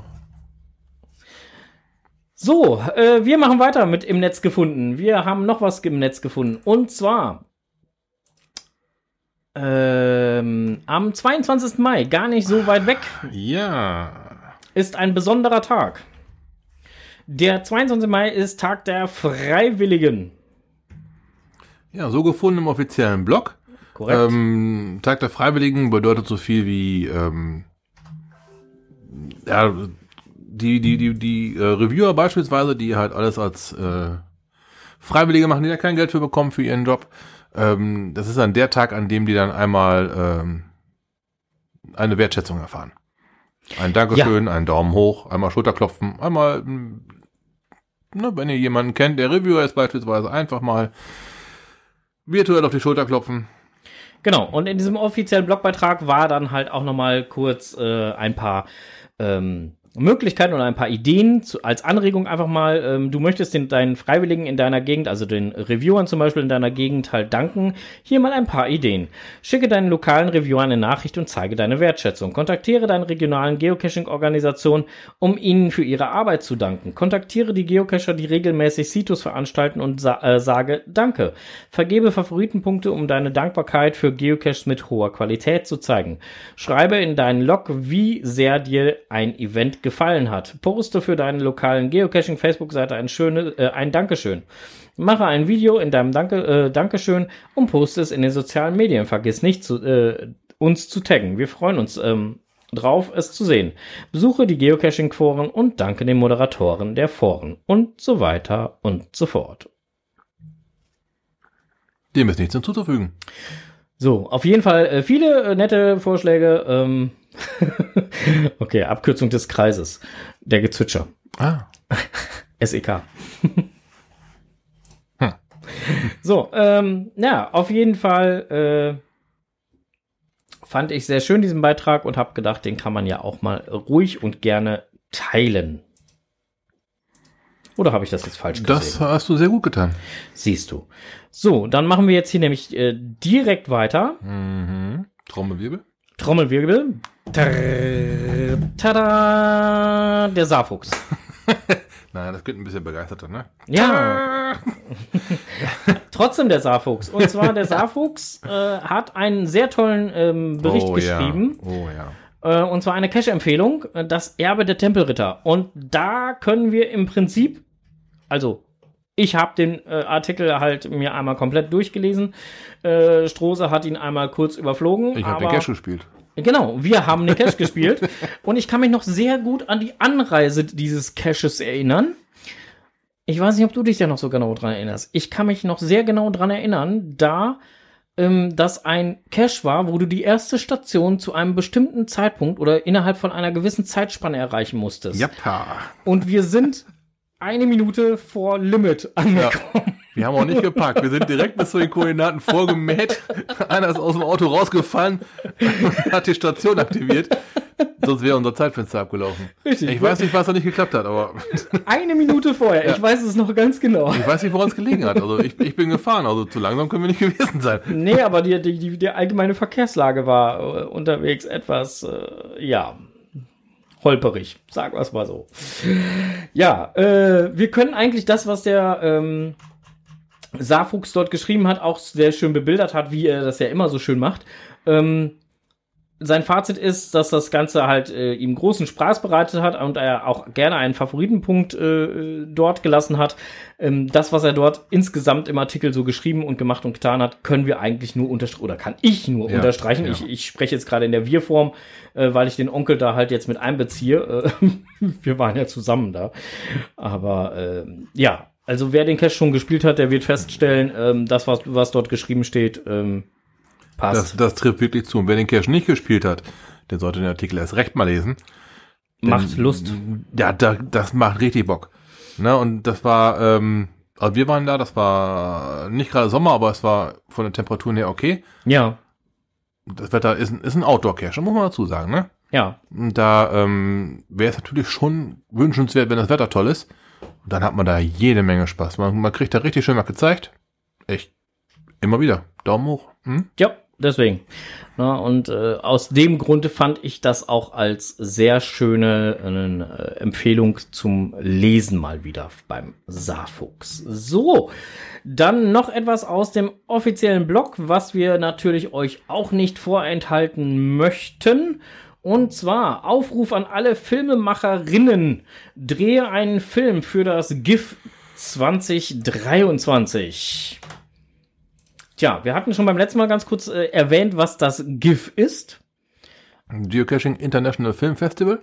So, äh, wir machen weiter mit im Netz gefunden. Wir haben noch was im Netz gefunden. Und zwar ähm, am 22. Mai, gar nicht so weit weg, ja. ist ein besonderer Tag. Der 22. Mai ist Tag der Freiwilligen. Ja, so gefunden im offiziellen Blog. Korrekt. Ähm, Tag der Freiwilligen bedeutet so viel wie ähm, ja, die, die, die, die äh, Reviewer beispielsweise, die halt alles als äh, Freiwillige machen, die da kein Geld für bekommen für ihren Job. Ähm, das ist dann der Tag, an dem die dann einmal ähm, eine Wertschätzung erfahren. Ein Dankeschön, einen Daumen hoch, einmal Schulterklopfen, einmal, mm, ne, wenn ihr jemanden kennt, der Reviewer ist beispielsweise, einfach mal virtuell auf die Schulter klopfen. Genau, und in diesem offiziellen Blogbeitrag war dann halt auch nochmal kurz äh, ein paar ähm, Möglichkeiten oder ein paar Ideen zu, als Anregung einfach mal. Ähm, du möchtest den, deinen Freiwilligen in deiner Gegend, also den Reviewern zum Beispiel in deiner Gegend halt danken. Hier mal ein paar Ideen. Schicke deinen lokalen Reviewern eine Nachricht und zeige deine Wertschätzung. Kontaktiere deine regionalen Geocaching-Organisationen, um ihnen für ihre Arbeit zu danken. Kontaktiere die Geocacher, die regelmäßig Situs veranstalten und sa äh, sage Danke. Vergebe Favoritenpunkte, um deine Dankbarkeit für Geocaches mit hoher Qualität zu zeigen. Schreibe in deinen Log, wie sehr dir ein Event gefallen hat. Poste für deinen lokalen Geocaching Facebook-Seite ein schönes, äh, ein Dankeschön. Mache ein Video in deinem Danke, äh, Dankeschön und poste es in den sozialen Medien. Vergiss nicht, zu, äh, uns zu taggen. Wir freuen uns ähm, drauf, es zu sehen. Besuche die Geocaching-Foren und danke den Moderatoren der Foren und so weiter und so fort. Dem ist nichts hinzuzufügen. So, auf jeden Fall äh, viele äh, nette Vorschläge. Ähm okay, Abkürzung des Kreises. Der Gezwitscher. Ah. SEK. hm. So, ähm, ja, auf jeden Fall äh, fand ich sehr schön diesen Beitrag und habe gedacht, den kann man ja auch mal ruhig und gerne teilen. Oder habe ich das jetzt falsch gesehen? Das hast du sehr gut getan. Siehst du. So, dann machen wir jetzt hier nämlich äh, direkt weiter. Mhm. Trommelwirbel. Trommelwirbel. Tada! Der Saarfuchs. Nein, das geht ein bisschen begeisterter, ne? Ja. Trotzdem der Saarfuchs. Und zwar der Saarfuchs äh, hat einen sehr tollen ähm, Bericht oh, geschrieben. Ja. Oh ja. Äh, und zwar eine Cache-Empfehlung, äh, das Erbe der Tempelritter. Und da können wir im Prinzip, also ich habe den äh, Artikel halt mir einmal komplett durchgelesen. Äh, Strose hat ihn einmal kurz überflogen. Ich habe den Cache gespielt. Genau, wir haben den Cache gespielt. Und ich kann mich noch sehr gut an die Anreise dieses Caches erinnern. Ich weiß nicht, ob du dich da noch so genau dran erinnerst. Ich kann mich noch sehr genau dran erinnern, da ähm, das ein Cache war, wo du die erste Station zu einem bestimmten Zeitpunkt oder innerhalb von einer gewissen Zeitspanne erreichen musstest. Jappa. Und wir sind eine Minute vor Limit angekommen. Wir haben auch nicht geparkt. Wir sind direkt bis zu den Koordinaten vorgemäht. Einer ist aus dem Auto rausgefallen und hat die Station aktiviert. Sonst wäre unser Zeitfenster abgelaufen. Richtig. Ich weiß nicht, was da nicht geklappt hat, aber Eine Minute vorher, ich weiß es noch ganz genau. ich weiß nicht, woran es gelegen hat. Also ich, ich bin gefahren, also zu langsam können wir nicht gewesen sein. Nee, aber die, die, die, die allgemeine Verkehrslage war äh, unterwegs etwas, äh, ja, holperig, sagen wir es mal so. Ja, äh, wir können eigentlich das, was der ähm, Saarfuchs dort geschrieben hat, auch sehr schön bebildert hat, wie er das ja immer so schön macht. Ähm, sein Fazit ist, dass das Ganze halt äh, ihm großen Spaß bereitet hat und er auch gerne einen Favoritenpunkt äh, dort gelassen hat. Ähm, das, was er dort insgesamt im Artikel so geschrieben und gemacht und getan hat, können wir eigentlich nur unterstreichen, oder kann ich nur Ja, unterstreichen. ja. Ich, ich spreche jetzt gerade in der Wir-Form, äh, weil ich den Onkel da halt jetzt mit einbeziehe. Äh, wir waren ja zusammen da. Aber ähm, ja, also wer den Cache schon gespielt hat, der wird feststellen, ähm, das, was, was dort geschrieben steht, ähm, passt. Das, das trifft wirklich zu. Und wer den Cache nicht gespielt hat, der sollte den Artikel erst recht mal lesen. Macht Lust. Ja, da, das macht richtig Bock. Ne, und das war, ähm, also wir waren da, das war nicht gerade Sommer, aber es war von den Temperaturen her okay. Ja, Das Wetter ist, ein- ist ein Outdoor-Cache, muss man dazu sagen, ne? ja. Da ähm, wäre es natürlich schon wünschenswert, wenn das Wetter toll ist. Und dann hat man da jede Menge Spaß. Man, man kriegt da richtig schön was gezeigt. Echt. Immer wieder. Daumen hoch. Hm? Ja, deswegen. Na, und äh, aus dem Grunde fand ich das auch als sehr schöne äh, Empfehlung zum Lesen mal wieder beim Saarfuchs. So, dann noch etwas aus dem offiziellen Blog, was wir natürlich euch auch nicht vorenthalten möchten. Und zwar Aufruf an alle Filmemacherinnen. Drehe einen Film für das GIF 2023. Tja, wir hatten schon beim letzten Mal ganz kurz äh, erwähnt, was das GIF ist. Geocaching International Film Festival.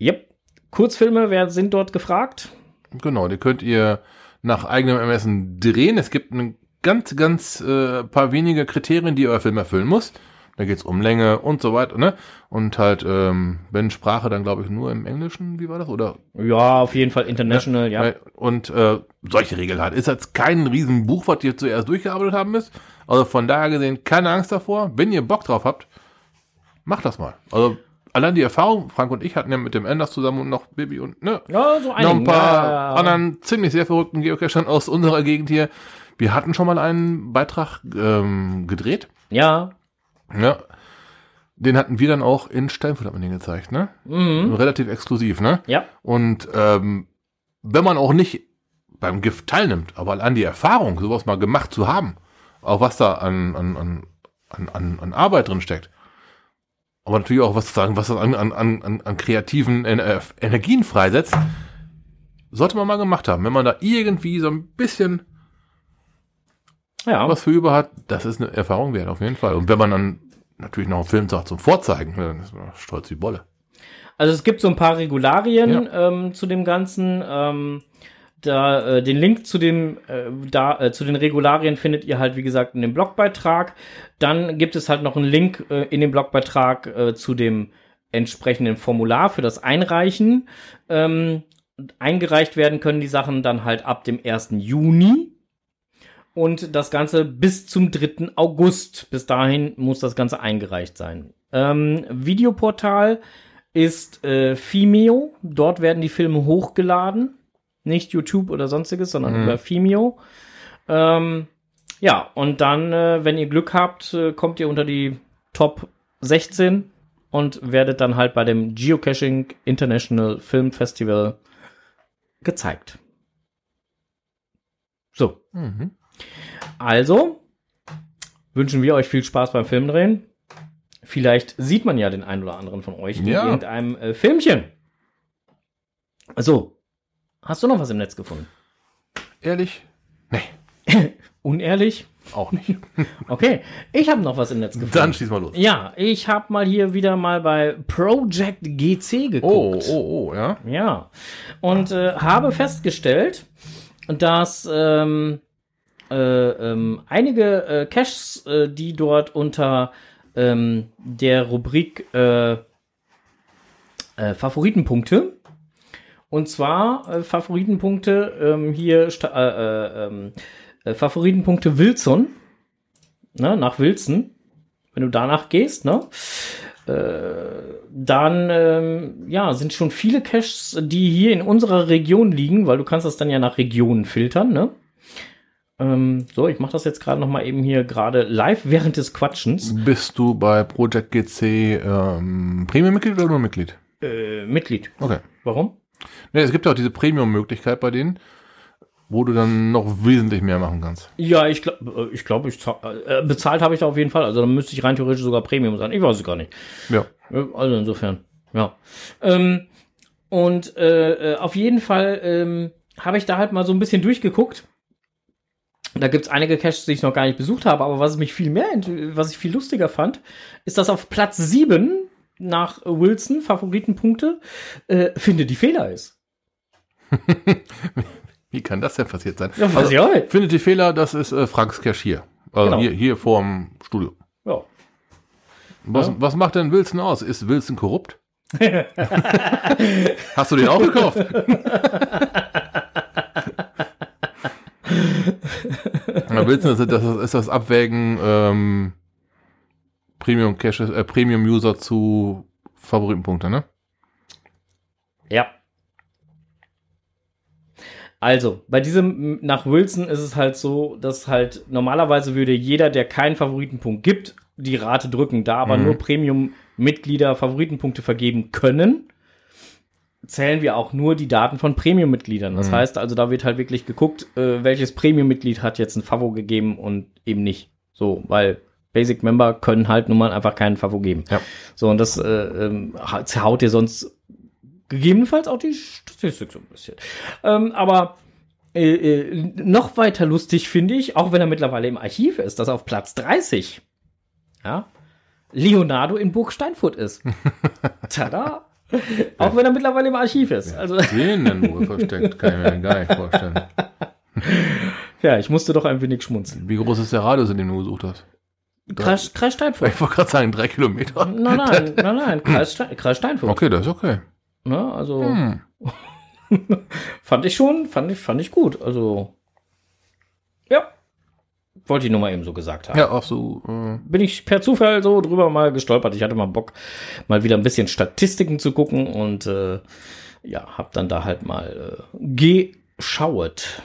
Yep. Kurzfilme wer sind dort gefragt. Genau, die könnt ihr nach eigenem Ermessen drehen. Es gibt ein ganz, ganz äh, paar wenige Kriterien, die euer Film erfüllen muss. Da geht's um Länge und so weiter, ne? Und halt, ähm, wenn Sprache, dann glaube ich nur im Englischen, wie war das? Oder Ja, auf jeden Fall international, ja. Weil- Und äh, solche Regeln hat. Ist jetzt kein Riesenbuch, was ihr zuerst durchgearbeitet haben müsst. Also von daher gesehen, keine Angst davor. Wenn ihr Bock drauf habt, macht das mal. Also allein die Erfahrung, Frank und ich hatten ja mit dem Enders zusammen und noch Bibi und ne, Ja, so noch ein paar ja, ja, ja. anderen ziemlich sehr verrückten Geocachern aus unserer Gegend hier. Wir hatten schon mal einen Beitrag ähm, gedreht. Ja. Ja. Den hatten wir dann auch in Steinfurt, hat man den gezeigt, ne? Mhm. Relativ exklusiv, ne? Ja. Und ähm, wenn man auch nicht beim Gift teilnimmt, aber allein die Erfahrung, sowas mal gemacht zu haben, auch was da an, an, an, an, an, an Arbeit drin steckt, aber natürlich auch was zu sagen, was das an, an, an, an- an kreativen äh, Energien freisetzt, sollte man mal gemacht haben. Wenn man da irgendwie so ein bisschen Ja. was für über hat, das ist eine Erfahrung wert, auf jeden Fall. Und wenn man dann natürlich noch einen Film sagt zum Vorzeigen, dann ist man stolz wie Bolle. Also es gibt so ein paar Regularien ähm, zu dem Ganzen. Ähm, da äh, den Link zu dem äh, da äh, zu den Regularien findet ihr halt wie gesagt in dem Blogbeitrag. Dann gibt es halt noch einen Link äh, in dem Blogbeitrag äh, zu dem entsprechenden Formular für das Einreichen. Ähm, eingereicht werden können die Sachen dann halt ab dem 1. Juni. Und das Ganze bis zum 3. August. Bis dahin muss das Ganze eingereicht sein. Ähm, Videoportal ist äh, Vimeo. Dort werden die Filme hochgeladen. Nicht YouTube oder sonstiges, sondern Mhm. über Vimeo. Ähm, ja, und dann, äh, wenn ihr Glück habt, äh, kommt ihr unter die Top 16 und werdet dann halt bei dem Geocaching International Film Festival gezeigt. So, Mhm. Also wünschen wir euch viel Spaß beim Filmdrehen. Vielleicht sieht man ja den einen oder anderen von euch in Ja. irgendeinem äh, Filmchen. So, hast du noch was im Netz gefunden? Ehrlich? Nee, Unehrlich? auch nicht. Okay, ich habe noch was im Netz gefunden. Dann schieß mal los. Ja, ich habe mal hier wieder mal bei Project GC Oh, geguckt. oh, oh, ja. Ja. Und äh, habe festgestellt, dass ähm, äh, ähm, einige äh, Caches, äh, die dort unter ähm, der Rubrik äh, äh, Favoritenpunkte und zwar äh, Favoritenpunkte ähm, hier äh, äh, ähm, äh, Favoritenpunkte Wilson, ne, nach Wilson, wenn du danach gehst, ne? Äh, dann ähm, ja, sind schon viele Caches, die hier in unserer Region liegen, weil du kannst das dann ja nach Regionen filtern, ne? Ähm, so, ich mache das jetzt gerade noch mal eben hier gerade live während des Quatschens. Bist du bei Project GC ähm, Premium-Mitglied oder nur Mitglied? Äh, Mitglied. Okay. Warum? Nee, es gibt ja auch diese Premium-Möglichkeit bei denen, wo du dann noch wesentlich mehr machen kannst. Ja, ich glaube, ich glaube, ich äh, bezahlt habe ich da auf jeden Fall. Also dann müsste ich rein theoretisch sogar Premium sein. Ich weiß es gar nicht. Ja. Ja, Also insofern, ja. Ähm, und äh, äh, auf jeden Fall ähm, habe ich da halt mal so ein bisschen durchgeguckt. Da gibt's einige Caches, die ich noch gar nicht besucht habe, aber was mich viel mehr, was ich viel lustiger fand, ist, dass auf Platz 7 nach Wilson, Favoritenpunkte, äh, finde die Fehler ist. Wie kann das denn passiert sein? Ja, also, findet die Fehler, das ist äh, Franks Cache hier. Also Genau. hier, hier vorm Studio. Ja. Was, Ja. was macht denn Wilson aus? Ist Wilson korrupt? Hast du den auch gekauft? Na, Wilson ist das, ist das Abwägen ähm, Premium Cache, äh, Premium User zu Favoritenpunkte, ne? Ja. Also, bei diesem nach Wilson ist es halt so, dass halt normalerweise würde jeder, der keinen Favoritenpunkt gibt, die Rate drücken. Da aber Mhm. nur Premium-Mitglieder Favoritenpunkte vergeben können, zählen wir auch nur die Daten von Premium-Mitgliedern. Das Mhm. heißt also, da wird halt wirklich geguckt, äh, welches Premium-Mitglied hat jetzt ein Favo gegeben und eben nicht. So, weil Basic Member können halt nun mal einfach keinen Favo geben. Ja. So, und das äh, ähm, haut dir sonst gegebenenfalls auch die Statistik so ein bisschen. Ähm, aber äh, äh, noch weiter lustig finde ich, auch wenn er mittlerweile im Archiv ist, dass auf Platz 30, ja, Leonardo in Burg Steinfurt ist. Tada! Auch wenn er mittlerweile im Archiv ist. Also, Den denn wohl versteckt, kann ich mir gar nicht vorstellen. ja, ich musste doch ein wenig schmunzeln. Wie groß ist der Radius, in dem du gesucht hast? Kreis, Kreis Steinfurt. Ich wollte gerade sagen, drei Kilometer. Nein, nein, nein, nein, Kreis, Stein, Kreis Steinfurt. Okay, das ist okay. Ne, also Hm. fand ich schon, fand ich, fand ich gut. Also ja, wollte ich nur mal eben so gesagt haben. Ja, auch so. Äh, Bin ich per Zufall so drüber mal gestolpert. Ich hatte mal Bock, mal wieder ein bisschen Statistiken zu gucken und äh, ja, hab dann da halt mal äh, geschaut.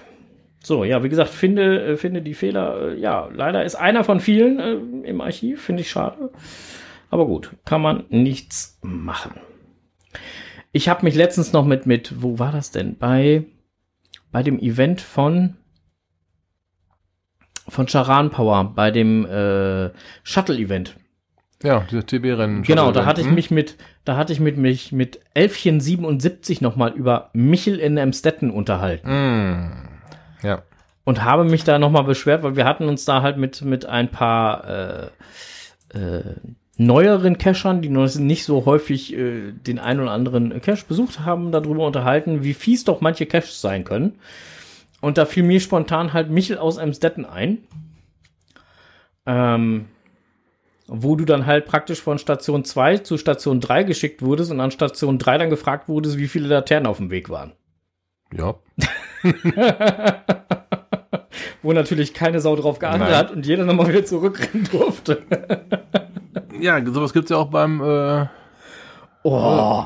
So, ja, wie gesagt, finde, äh, finde die Fehler, äh, ja, leider ist einer von vielen äh, im Archiv, finde ich schade. Aber gut, kann man nichts machen. Ich habe mich letztens noch mit, mit, wo war das denn? Bei, bei dem Event von, von Charan Power, bei dem äh, Shuttle-Event. ja, diese TB-Rennen. Genau, da hatte ich Hm? mich mit, da hatte ich mit mich mit Elfchen 77 nochmal über Michel in Emstetten unterhalten Hm. Ja. und habe mich da nochmal beschwert, weil wir hatten uns da halt mit, mit ein paar äh, äh, neueren Cachern, die noch nicht so häufig äh, den einen oder anderen Cache besucht haben, darüber unterhalten, wie fies doch manche Caches sein können. Und da fiel mir spontan halt Michel aus Emstetten ein. Ähm, wo du dann halt praktisch von Station 2 zu Station 3 geschickt wurdest und an Station 3 dann gefragt wurdest, wie viele Laternen auf dem Weg waren. Ja. Wo natürlich keine Sau drauf geachtet Nein. hat und jeder nochmal wieder zurückrennen durfte. Ja, sowas gibt's ja auch beim, äh, Oh.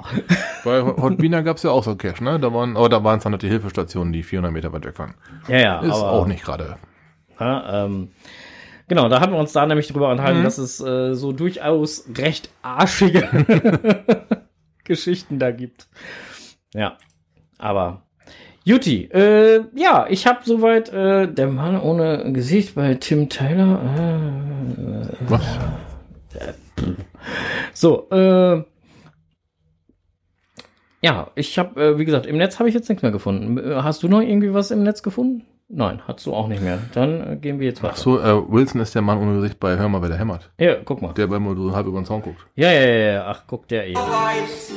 bei Hotbina gab's ja auch so Cash, ne? Da waren, oh, da waren es dann noch die Hilfestationen, die 400 Meter weit weg waren. Ja, ja, Ist aber auch nicht gerade. Ja, ähm, genau, da haben wir uns da nämlich drüber unterhalten, Mhm. dass es äh, so durchaus recht arschige Geschichten da gibt. Ja, aber Juti, äh, ja, ich habe soweit äh, der Mann ohne Gesicht bei Tim Taylor. Äh, Was? so, äh, ja, ich habe, äh, wie gesagt, im Netz habe ich jetzt nichts mehr gefunden. Äh, Hast du noch irgendwie was im Netz gefunden? Nein, hast du auch nicht mehr. Dann äh, gehen wir jetzt weiter. Ach so, äh, Wilson ist der Mann ohne Gesicht bei Hör mal, wer der hämmert. Ja, guck mal. Der bei immer so halb über den Zaun guckt. Ja, ja, ja, ja. Ach, guck der eben. weiß,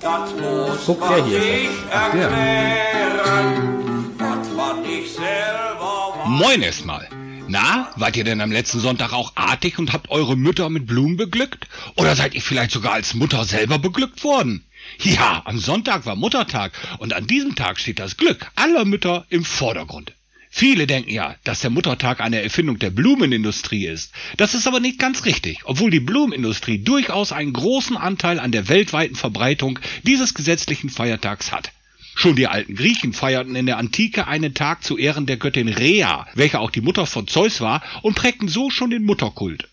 das muss Guck, man der hier sich der. Moin erstmal. Na, wart ihr denn am letzten Sonntag auch artig und habt eure Mütter mit Blumen beglückt? Oder seid ihr vielleicht sogar als Mutter selber beglückt worden? Ja, am Sonntag war Muttertag und an diesem Tag steht das Glück aller Mütter im Vordergrund. Viele denken ja, dass der Muttertag eine Erfindung der Blumenindustrie ist. Das ist aber nicht ganz richtig, obwohl die Blumenindustrie durchaus einen großen Anteil an der weltweiten Verbreitung dieses gesetzlichen Feiertags hat. Schon die alten Griechen feierten in der Antike einen Tag zu Ehren der Göttin Rhea, welche auch die Mutter von Zeus war, und prägten so schon den Mutterkult.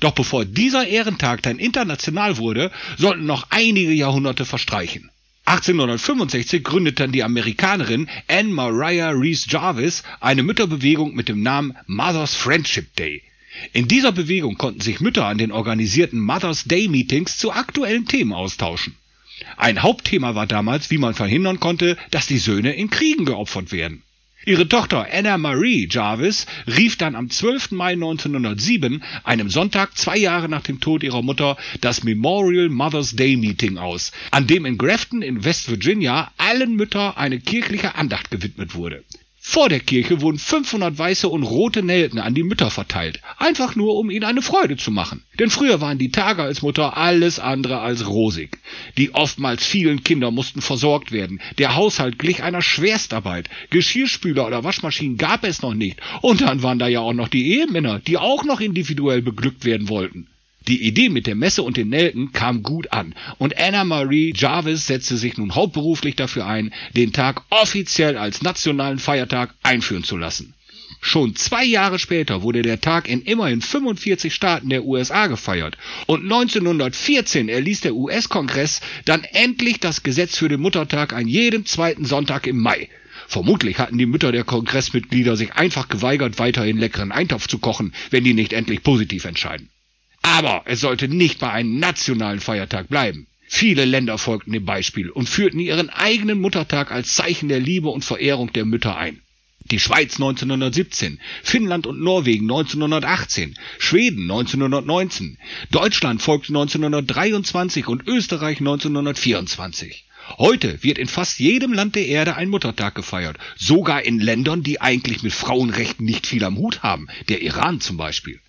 Doch bevor dieser Ehrentag dann international wurde, sollten noch einige Jahrhunderte verstreichen. 1865 gründete dann die Amerikanerin Anne Mariah Reese Jarvis eine Mütterbewegung mit dem Namen Mother's Friendship Day. In dieser Bewegung konnten sich Mütter an den organisierten Mother's Day Meetings zu aktuellen Themen austauschen. Ein Hauptthema war damals, wie man verhindern konnte, dass die Söhne in Kriegen geopfert werden. Ihre Tochter Anna Marie Jarvis rief dann am 12. Mai 1907, einem Sonntag zwei Jahre nach dem Tod ihrer Mutter, das Memorial Mother's Day Meeting aus, an dem in Grafton in West Virginia allen Müttern eine kirchliche Andacht gewidmet wurde. Vor der Kirche wurden 500 weiße und rote Nelken an die Mütter verteilt, einfach nur um ihnen eine Freude zu machen. Denn früher waren die Tage als Mutter alles andere als rosig. Die oftmals vielen Kinder mussten versorgt werden, der Haushalt glich einer Schwerstarbeit, Geschirrspüler oder Waschmaschinen gab es noch nicht, und dann waren da ja auch noch die Ehemänner, die auch noch individuell beglückt werden wollten. Die Idee mit der Messe und den Nelken kam gut an und Anna Marie Jarvis setzte sich nun hauptberuflich dafür ein, den Tag offiziell als nationalen Feiertag einführen zu lassen. Schon zwei Jahre später wurde der Tag in immerhin 45 Staaten der USA gefeiert und 1914 erließ der US-Kongress dann endlich das Gesetz für den Muttertag an jedem zweiten Sonntag im Mai. Vermutlich hatten die Mütter der Kongressmitglieder sich einfach geweigert, weiterhin leckeren Eintopf zu kochen, wenn die nicht endlich positiv entscheiden. Aber es sollte nicht bei einem nationalen Feiertag bleiben. Viele Länder folgten dem Beispiel und führten ihren eigenen Muttertag als Zeichen der Liebe und Verehrung der Mütter ein. Die Schweiz 1917, Finnland und Norwegen 1918, Schweden 1919, Deutschland folgte 1923 und Österreich 1924. Heute wird in fast jedem Land der Erde ein Muttertag gefeiert, sogar in Ländern, die eigentlich mit Frauenrechten nicht viel am Hut haben, der Iran zum Beispiel.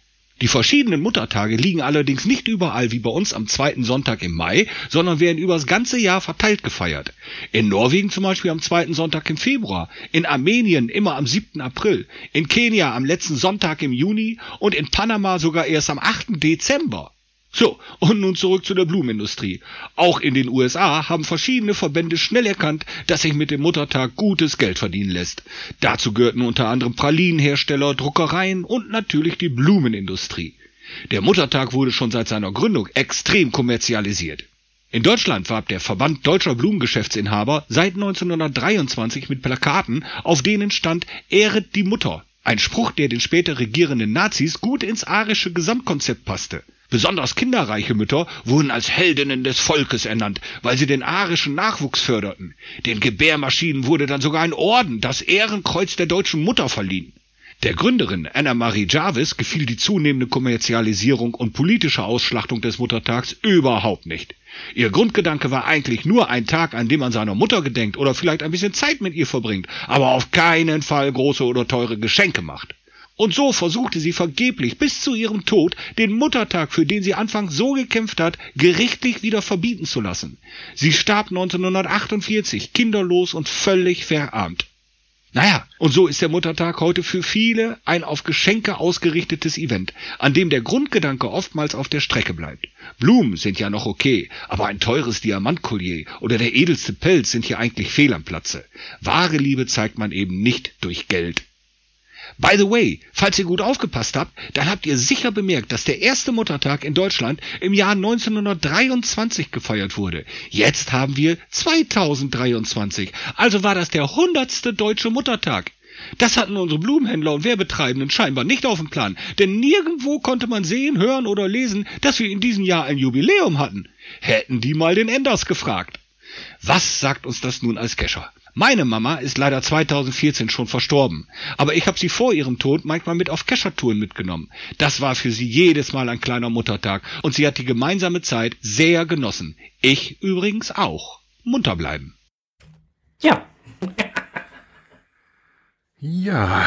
Die verschiedenen Muttertage liegen allerdings nicht überall wie bei uns am zweiten Sonntag im Mai, sondern werden übers ganze Jahr verteilt gefeiert. In Norwegen zum Beispiel am zweiten Sonntag im Februar, in Armenien immer am 7. April, in Kenia am letzten Sonntag im Juni und in Panama sogar erst am 8. Dezember. So, und nun zurück zu der Blumenindustrie. Auch in den USA haben verschiedene Verbände schnell erkannt, dass sich mit dem Muttertag gutes Geld verdienen lässt. Dazu gehörten unter anderem Pralinenhersteller, Druckereien und natürlich die Blumenindustrie. Der Muttertag wurde schon seit seiner Gründung extrem kommerzialisiert. In Deutschland warb der Verband deutscher Blumengeschäftsinhaber seit 1923 mit Plakaten, auf denen stand Ehret die Mutter. Ein Spruch, der den später regierenden Nazis gut ins arische Gesamtkonzept passte. Besonders kinderreiche Mütter wurden als Heldinnen des Volkes ernannt, weil sie den arischen Nachwuchs förderten. Den Gebärmaschinen wurde dann sogar ein Orden, das Ehrenkreuz der deutschen Mutter verliehen. Der Gründerin Anna Marie Jarvis gefiel die zunehmende Kommerzialisierung und politische Ausschlachtung des Muttertags überhaupt nicht. Ihr Grundgedanke war eigentlich nur ein Tag, an dem man seiner Mutter gedenkt oder vielleicht ein bisschen Zeit mit ihr verbringt, aber auf keinen Fall große oder teure Geschenke macht. Und so versuchte sie vergeblich bis zu ihrem Tod den Muttertag, für den sie anfangs so gekämpft hat, gerichtlich wieder verbieten zu lassen. Sie starb 1948, kinderlos und völlig verarmt. Naja, und so ist der Muttertag heute für viele ein auf Geschenke ausgerichtetes Event, an dem der Grundgedanke oftmals auf der Strecke bleibt. Blumen sind ja noch okay, aber ein teures Diamantkollier oder der edelste Pelz sind hier eigentlich fehl am Platze. Wahre Liebe zeigt man eben nicht durch Geld. By the way, falls ihr gut aufgepasst habt, dann habt ihr sicher bemerkt, dass der erste Muttertag in Deutschland im Jahr 1923 gefeiert wurde. Jetzt haben wir 2023, also war das der hundertste deutsche Muttertag. Das hatten unsere Blumenhändler und Werbetreibenden scheinbar nicht auf dem Plan, denn nirgendwo konnte man sehen, hören oder lesen, dass wir in diesem Jahr ein Jubiläum hatten. Hätten die mal den Enders gefragt. Was sagt uns das nun als Kescher? Meine Mama ist leider 2014 schon verstorben, aber ich habe sie vor ihrem Tod manchmal mit auf Keschertouren mitgenommen. Das war für sie jedes Mal ein kleiner Muttertag und sie hat die gemeinsame Zeit sehr genossen. Ich übrigens auch. Munter bleiben. Ja. Ja.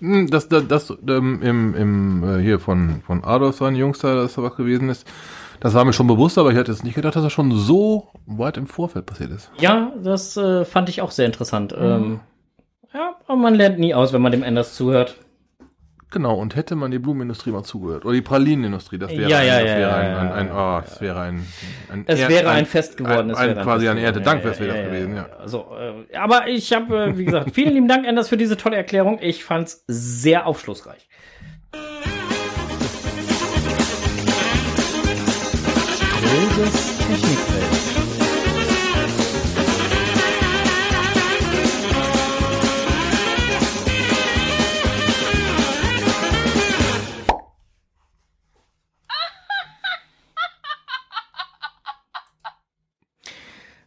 Hm, Das, das, das ähm, im, im, äh, hier von, von Adolf, sein Jungster, dass da was gewesen ist. Das war mir schon bewusst, aber ich hätte jetzt nicht gedacht, dass das schon so weit im Vorfeld passiert ist. Ja, das äh, fand ich auch sehr interessant. Ähm, ja, aber man lernt nie aus, wenn man dem Enders zuhört. Genau, und hätte man die Blumenindustrie mal zugehört. Oder die Pralinenindustrie, das wäre Ja, ein, ja, das ja, wäre ein, ein, ein, oh, das wäre ein, ein Es Ehr- wäre ein Fest geworden. Ein, es ein, ein quasi ein. Erntedankfest wäre das ja, gewesen, ja. Also, äh, aber ich habe, äh, wie gesagt, vielen lieben Dank, Enders, für diese tolle Erklärung. Ich fand's sehr aufschlussreich. Großes Technikfeld.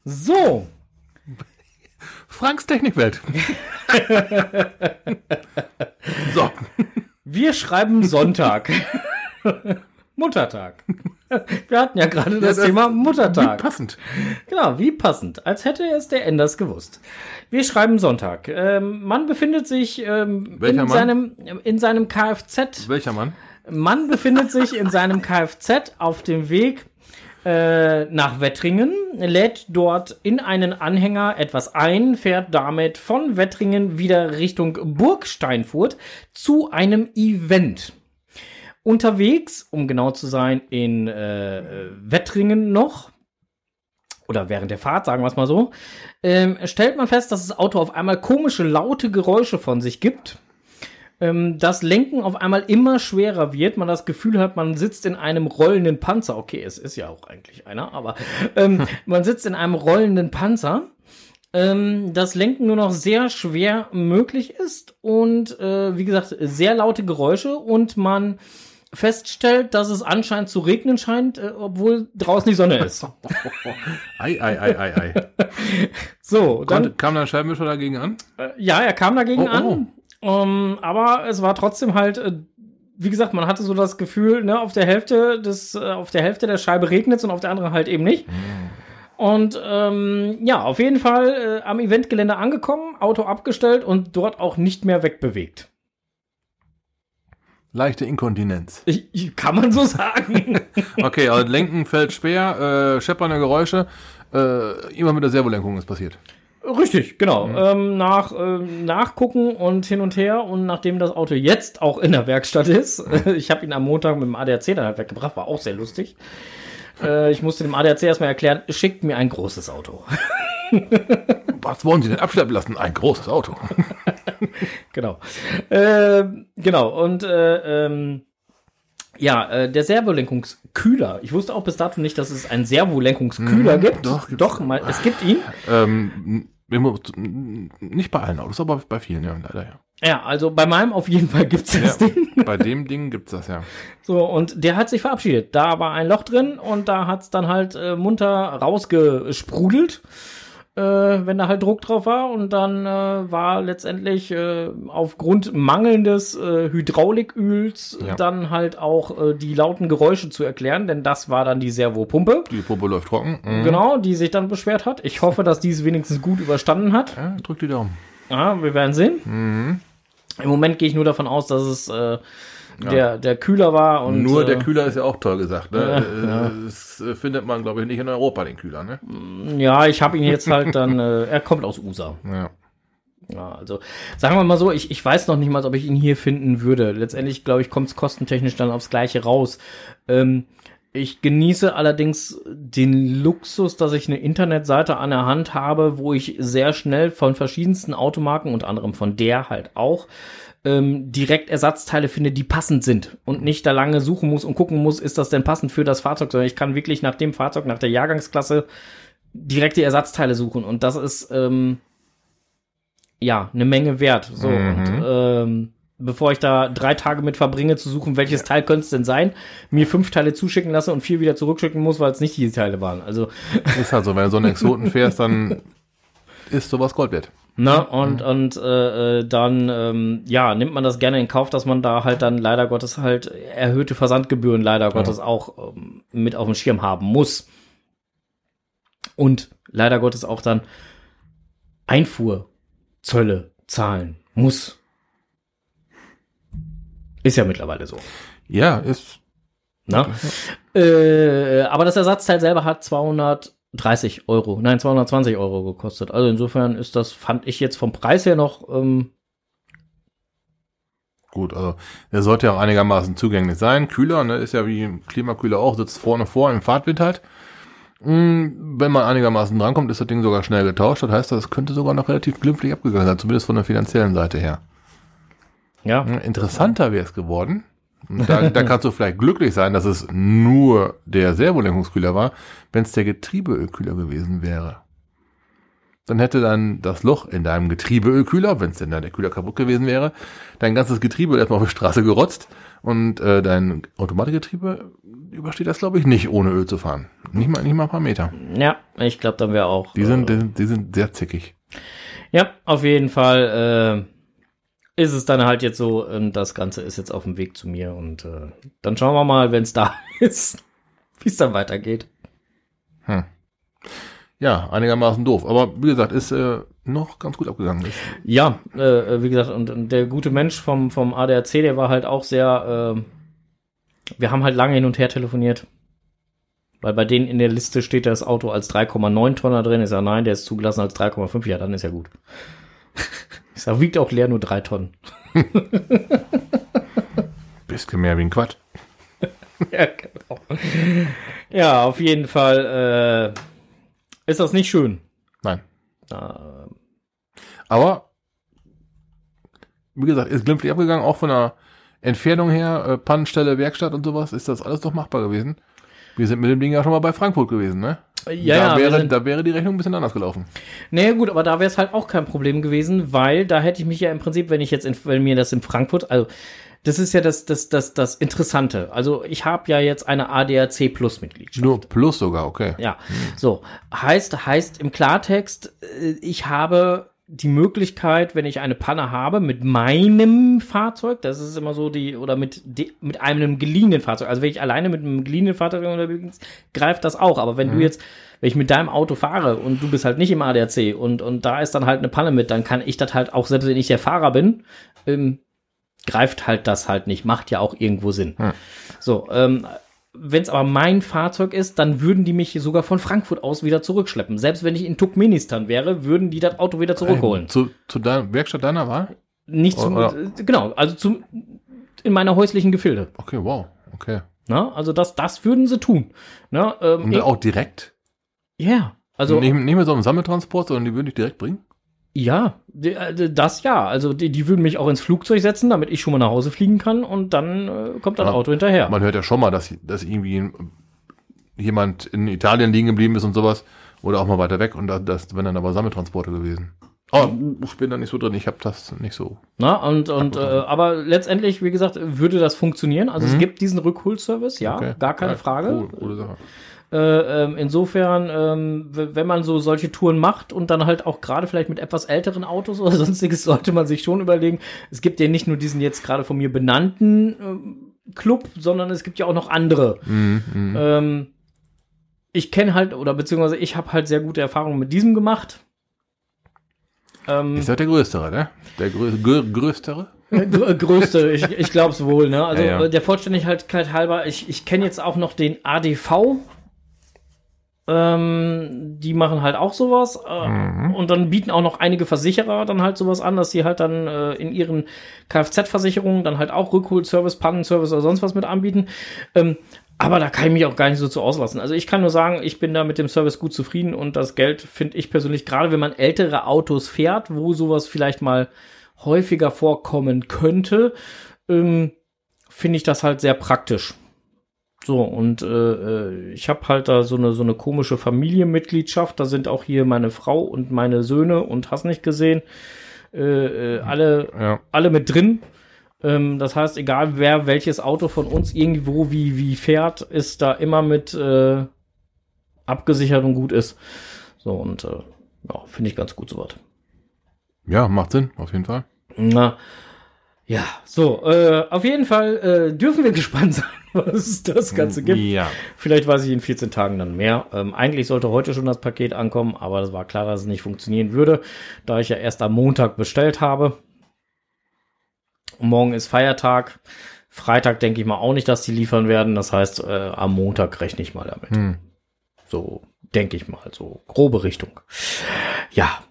So, Franks Technikwelt. so. wir schreiben Sonntag. Muttertag. Wir hatten ja gerade das, das- Thema Muttertag. Passend. Genau, wie passend. Als hätte es der Enders gewusst. Wir schreiben Sonntag. Ähm, Mann befindet sich ähm, in, Mann? seinem, in seinem Kfz. Welcher Mann? Mann befindet sich in seinem Kfz auf dem Weg äh, nach Wettringen, lädt dort in einen Anhänger etwas ein, fährt damit von Wettringen wieder Richtung Burgsteinfurt zu einem Event. Unterwegs, um genau zu sein, in äh, Wettringen noch, oder während der Fahrt, sagen wir es mal so, ähm, stellt man fest, dass das Auto auf einmal komische, laute Geräusche von sich gibt. Ähm, das Lenken auf einmal immer schwerer wird, man das Gefühl hat, man sitzt in einem rollenden Panzer. Okay, es ist ja auch eigentlich einer, aber ähm, man sitzt in einem rollenden Panzer. Ähm, das Lenken nur noch sehr schwer möglich ist und äh, wie gesagt sehr laute Geräusche und man feststellt, dass es anscheinend zu regnen scheint, äh, obwohl draußen die Sonne ist. Ei, ei, ei, ei, ei. So, dann Konnte, kam ein Scheibenwischer dagegen an? Äh, ja, er kam dagegen Oh, oh. an. Ähm, aber es war trotzdem halt, äh, wie gesagt, man hatte so das Gefühl, ne, auf der Hälfte des, äh, auf der Hälfte der Scheibe regnet und auf der anderen halt eben nicht. Und ähm, ja, auf jeden Fall äh, am Eventgelände angekommen, Auto abgestellt und dort auch nicht mehr wegbewegt. Leichte Inkontinenz. Ich, ich, kann man so sagen. Okay, also Lenken fällt schwer, äh, scheppernde Geräusche. Äh, immer mit der Servolenkung ist passiert. Richtig, genau. Ähm, nach ähm, Nachgucken und hin und her und nachdem das Auto jetzt auch in der Werkstatt ist, ich habe ihn am Montag mit dem ADAC dann halt weggebracht, war auch sehr lustig. Äh, ich musste dem ADAC erstmal erklären, schickt mir ein großes Auto. Was wollen Sie denn abschleppen lassen? Ein großes Auto. genau. Äh, genau, und äh, ähm, ja, äh, der Servolenkungskühler. Ich wusste auch bis dato nicht, dass es einen Servolenkungskühler Mhm, gibt. doch, gibt's. doch mal, es gibt ihn. ähm, nicht bei allen Autos, aber bei vielen, ja, leider ja. Ja, also bei meinem auf jeden Fall gibt's das Ja, Ding. bei dem Ding gibt's das ja. So, und der hat sich verabschiedet. Da war ein Loch drin und da hat's dann halt äh, munter rausgesprudelt, äh, wenn da halt Druck drauf war. Und dann äh, war letztendlich äh, aufgrund mangelndes äh, Hydrauliköls Ja. dann halt auch äh, die lauten Geräusche zu erklären, denn das war dann die Servopumpe. Die Pumpe läuft trocken. Mhm. Genau, die sich dann beschwert hat. Ich hoffe, dass die es wenigstens gut überstanden hat. Ja, drück die Daumen. Ja, wir werden sehen. Mhm. Im Moment gehe ich nur davon aus, dass es äh, der, der Kühler war. Und, Nur äh, der Kühler ist ja auch toll gesagt. Ne? Ja, Äh, ja. Das äh, findet man, glaube ich, nicht in Europa, den Kühler. Ne? Ja, ich habe ihn jetzt halt dann, äh, er kommt aus USA. Ja. Ja, also sagen wir mal so, ich, ich weiß noch nicht mal, ob ich ihn hier finden würde. Letztendlich, glaube ich, kommt es kostentechnisch dann aufs Gleiche raus. Ähm, ich genieße allerdings den Luxus, dass ich eine Internetseite an der Hand habe, wo ich sehr schnell von verschiedensten Automarken, unter anderem von der halt auch, ähm, direkt Ersatzteile finde, die passend sind und nicht da lange suchen muss und gucken muss, ist das denn passend für das Fahrzeug, sondern ich kann wirklich nach dem Fahrzeug, nach der Jahrgangsklasse direkt die Ersatzteile suchen und das ist ähm, ja eine Menge wert. So Mhm. und ähm, bevor ich da drei Tage mit verbringe zu suchen, welches Teil könnte es denn sein, mir fünf Teile zuschicken lasse und vier wieder zurückschicken muss, weil es nicht die Teile waren. Also Ist halt so, wenn du so einen Exoten fährst, dann ist sowas Gold wert. Ne, und, und äh, äh, dann ähm, ja, nimmt man das gerne in Kauf, dass man da halt dann leider Gottes halt erhöhte Versandgebühren leider Gottes auch ähm, mit auf dem Schirm haben muss. Und leider Gottes auch dann Einfuhrzölle zahlen muss. Ist ja mittlerweile so. Ja, ist. Ne? Äh, aber das Ersatzteil selber hat 230 Euro, nein, 220 Euro gekostet. Also insofern ist das, fand ich jetzt vom Preis her noch, ähm, Gut, also der sollte ja auch einigermaßen zugänglich sein. Kühler, ne, ist ja wie Klimakühler auch, sitzt vorne vor im Fahrtwind halt. Mm, Wenn man einigermaßen drankommt, ist das Ding sogar schnell getauscht. Das heißt, das könnte sogar noch relativ glimpflich abgegangen sein, zumindest von der finanziellen Seite her. ja, Ja, Interessanter wäre es geworden. Da, da kannst du vielleicht glücklich sein, dass es nur der Servolenkungskühler war, wenn es der Getriebeölkühler gewesen wäre. Dann hätte dann das Loch in deinem Getriebeölkühler, wenn es denn da der Kühler kaputt gewesen wäre, dein ganzes Getriebe erstmal auf die Straße gerotzt und äh, dein Automatikgetriebe übersteht das, glaube ich, nicht, ohne Öl zu fahren. Nicht mal, nicht mal ein paar Meter. ja, ich glaube, dann wäre auch. Die sind, äh, die, die sind sehr zickig. ja, auf jeden Fall äh, ist es dann halt jetzt so, und das Ganze ist jetzt auf dem Weg zu mir und äh, dann schauen wir mal, wenn es da ist, wie es dann weitergeht. Ja, einigermaßen doof. Aber wie gesagt, ist äh, noch ganz gut abgegangen. Ist, Ja, äh, wie gesagt, und, und der gute Mensch vom, vom ADAC, der war halt auch sehr, äh, wir haben halt lange hin und her telefoniert. Weil bei denen in der Liste steht das Auto als 3,9 Tonner drin. Ich sage, nein, der ist zugelassen als 3,5. Ja, dann ist ja gut. Ich sage, wiegt auch leer nur drei Tonnen. bisschen mehr wie ein Quad. ja, genau. Ja, auf jeden Fall äh, ist das nicht schön. Nein. Äh, Aber, wie gesagt, ist glimpflich abgegangen, auch von der Entfernung her, äh, Pannenstelle, Werkstatt und sowas, ist das alles doch machbar gewesen. Wir sind mit dem Ding ja schon mal bei Frankfurt gewesen, ne? Ja, da, wäre, sind- da wäre die Rechnung ein bisschen anders gelaufen. Naja, gut, aber da wäre es halt auch kein Problem gewesen, weil da hätte ich mich ja im Prinzip, wenn ich jetzt, in, wenn mir das in Frankfurt, also das ist ja das, das, das, das Interessante. Also ich habe ja jetzt eine ADAC Plus Mitgliedschaft. Nur plus sogar, okay. Ja, so heißt heißt im Klartext, äh, ich habe die Möglichkeit, wenn ich eine Panne habe mit meinem Fahrzeug, das ist immer so die oder mit de, mit einem geliehenen Fahrzeug. Also wenn ich alleine mit einem geliehenen Fahrzeug unterwegs bin, greift das auch. Aber wenn du jetzt, wenn ich mit deinem Auto fahre und du bist halt nicht im ADAC und und da ist dann halt eine Panne mit, dann kann ich das halt auch selbst wenn ich der Fahrer bin, ähm, greift halt das halt nicht. Macht ja auch irgendwo Sinn. So, ähm, wenn es aber mein Fahrzeug ist, dann würden die mich sogar von Frankfurt aus wieder zurückschleppen. Selbst wenn ich in Turkmenistan wäre, würden die das Auto wieder zurückholen. Zu, zu deiner Werkstatt deiner Wahl? Nicht zum, Oder- äh, genau, also zum, in meiner häuslichen Gefilde. Okay, wow. Okay. Ne? Also das, das würden sie tun. Ne? Ähm, Und auch direkt? ja, also nicht, nicht mit so einem Sammeltransport, sondern die würden dich direkt bringen? Ja, äh, das ja. Also die, die würden mich auch ins Flugzeug setzen, damit ich schon mal nach Hause fliegen kann und dann äh, kommt das Ja. Auto hinterher. Man hört ja schon mal, dass, dass irgendwie jemand in Italien liegen geblieben ist und sowas. Oder auch mal weiter weg. Und da- das wären dann aber Sammeltransporte gewesen. Oh, ich bin da nicht so drin. Ich habe das nicht so. Na, und, und äh, aber letztendlich, wie gesagt, würde das funktionieren. Also es gibt diesen Rückholservice, ja, Mhm. Okay. gar keine Ja, Frage. Cool, coole Sache. Äh, ähm, insofern, ähm, wenn man so solche Touren macht und dann halt auch gerade vielleicht mit etwas älteren Autos oder sonstiges, sollte man sich schon überlegen. Es gibt ja nicht nur diesen jetzt gerade von mir benannten ähm, Club, sondern es gibt ja auch noch andere. Mhm, mhm. Ähm, ich kenne halt, oder beziehungsweise ich habe halt sehr gute Erfahrungen mit diesem gemacht. Ähm, Ist ja der größere, ne? Der grö grö größere? Gr- größte, ich, ich glaube es wohl, ne? Also Ja, ja. äh, der Vollständigkeit halber, ich, ich kenne jetzt auch noch den ADV. Ähm, die machen halt auch sowas. Äh, Mhm. Und dann bieten auch noch einige Versicherer dann halt sowas an, dass sie halt dann äh, in ihren Kfz-Versicherungen dann halt auch Rückholservice, Pannenservice oder sonst was mit anbieten. Ähm, aber da kann ich mich auch gar nicht so zu auslassen. Also ich kann nur sagen, ich bin da mit dem Service gut zufrieden und das Geld finde ich persönlich, gerade wenn man ältere Autos fährt, wo sowas vielleicht mal häufiger vorkommen könnte, ähm, finde ich das halt sehr praktisch. So, und äh, äh, ich habe halt da so eine, so eine komische Familienmitgliedschaft. Da sind auch hier meine Frau und meine Söhne und hast nicht gesehen. Äh, äh, alle, Ja. alle mit drin. Ähm, das heißt, egal wer welches Auto von uns irgendwo wie, wie fährt, ist da immer mit äh, abgesichert und gut ist. So, und äh, ja, finde ich ganz gut soweit. Ja, macht Sinn, auf jeden Fall. Na, ja, so, äh, auf jeden Fall äh, dürfen wir gespannt sein, was es das Ganze gibt. Ja. Vielleicht weiß ich in 14 Tagen dann mehr. Ähm, eigentlich sollte heute schon das Paket ankommen, aber es war klar, dass es nicht funktionieren würde, da ich ja erst am Montag bestellt habe. Morgen ist Feiertag. Freitag denke ich mal auch nicht, dass die liefern werden. Das heißt, äh, am Montag rechne ich mal damit. Hm. So denke ich mal, so grobe Richtung. Ja,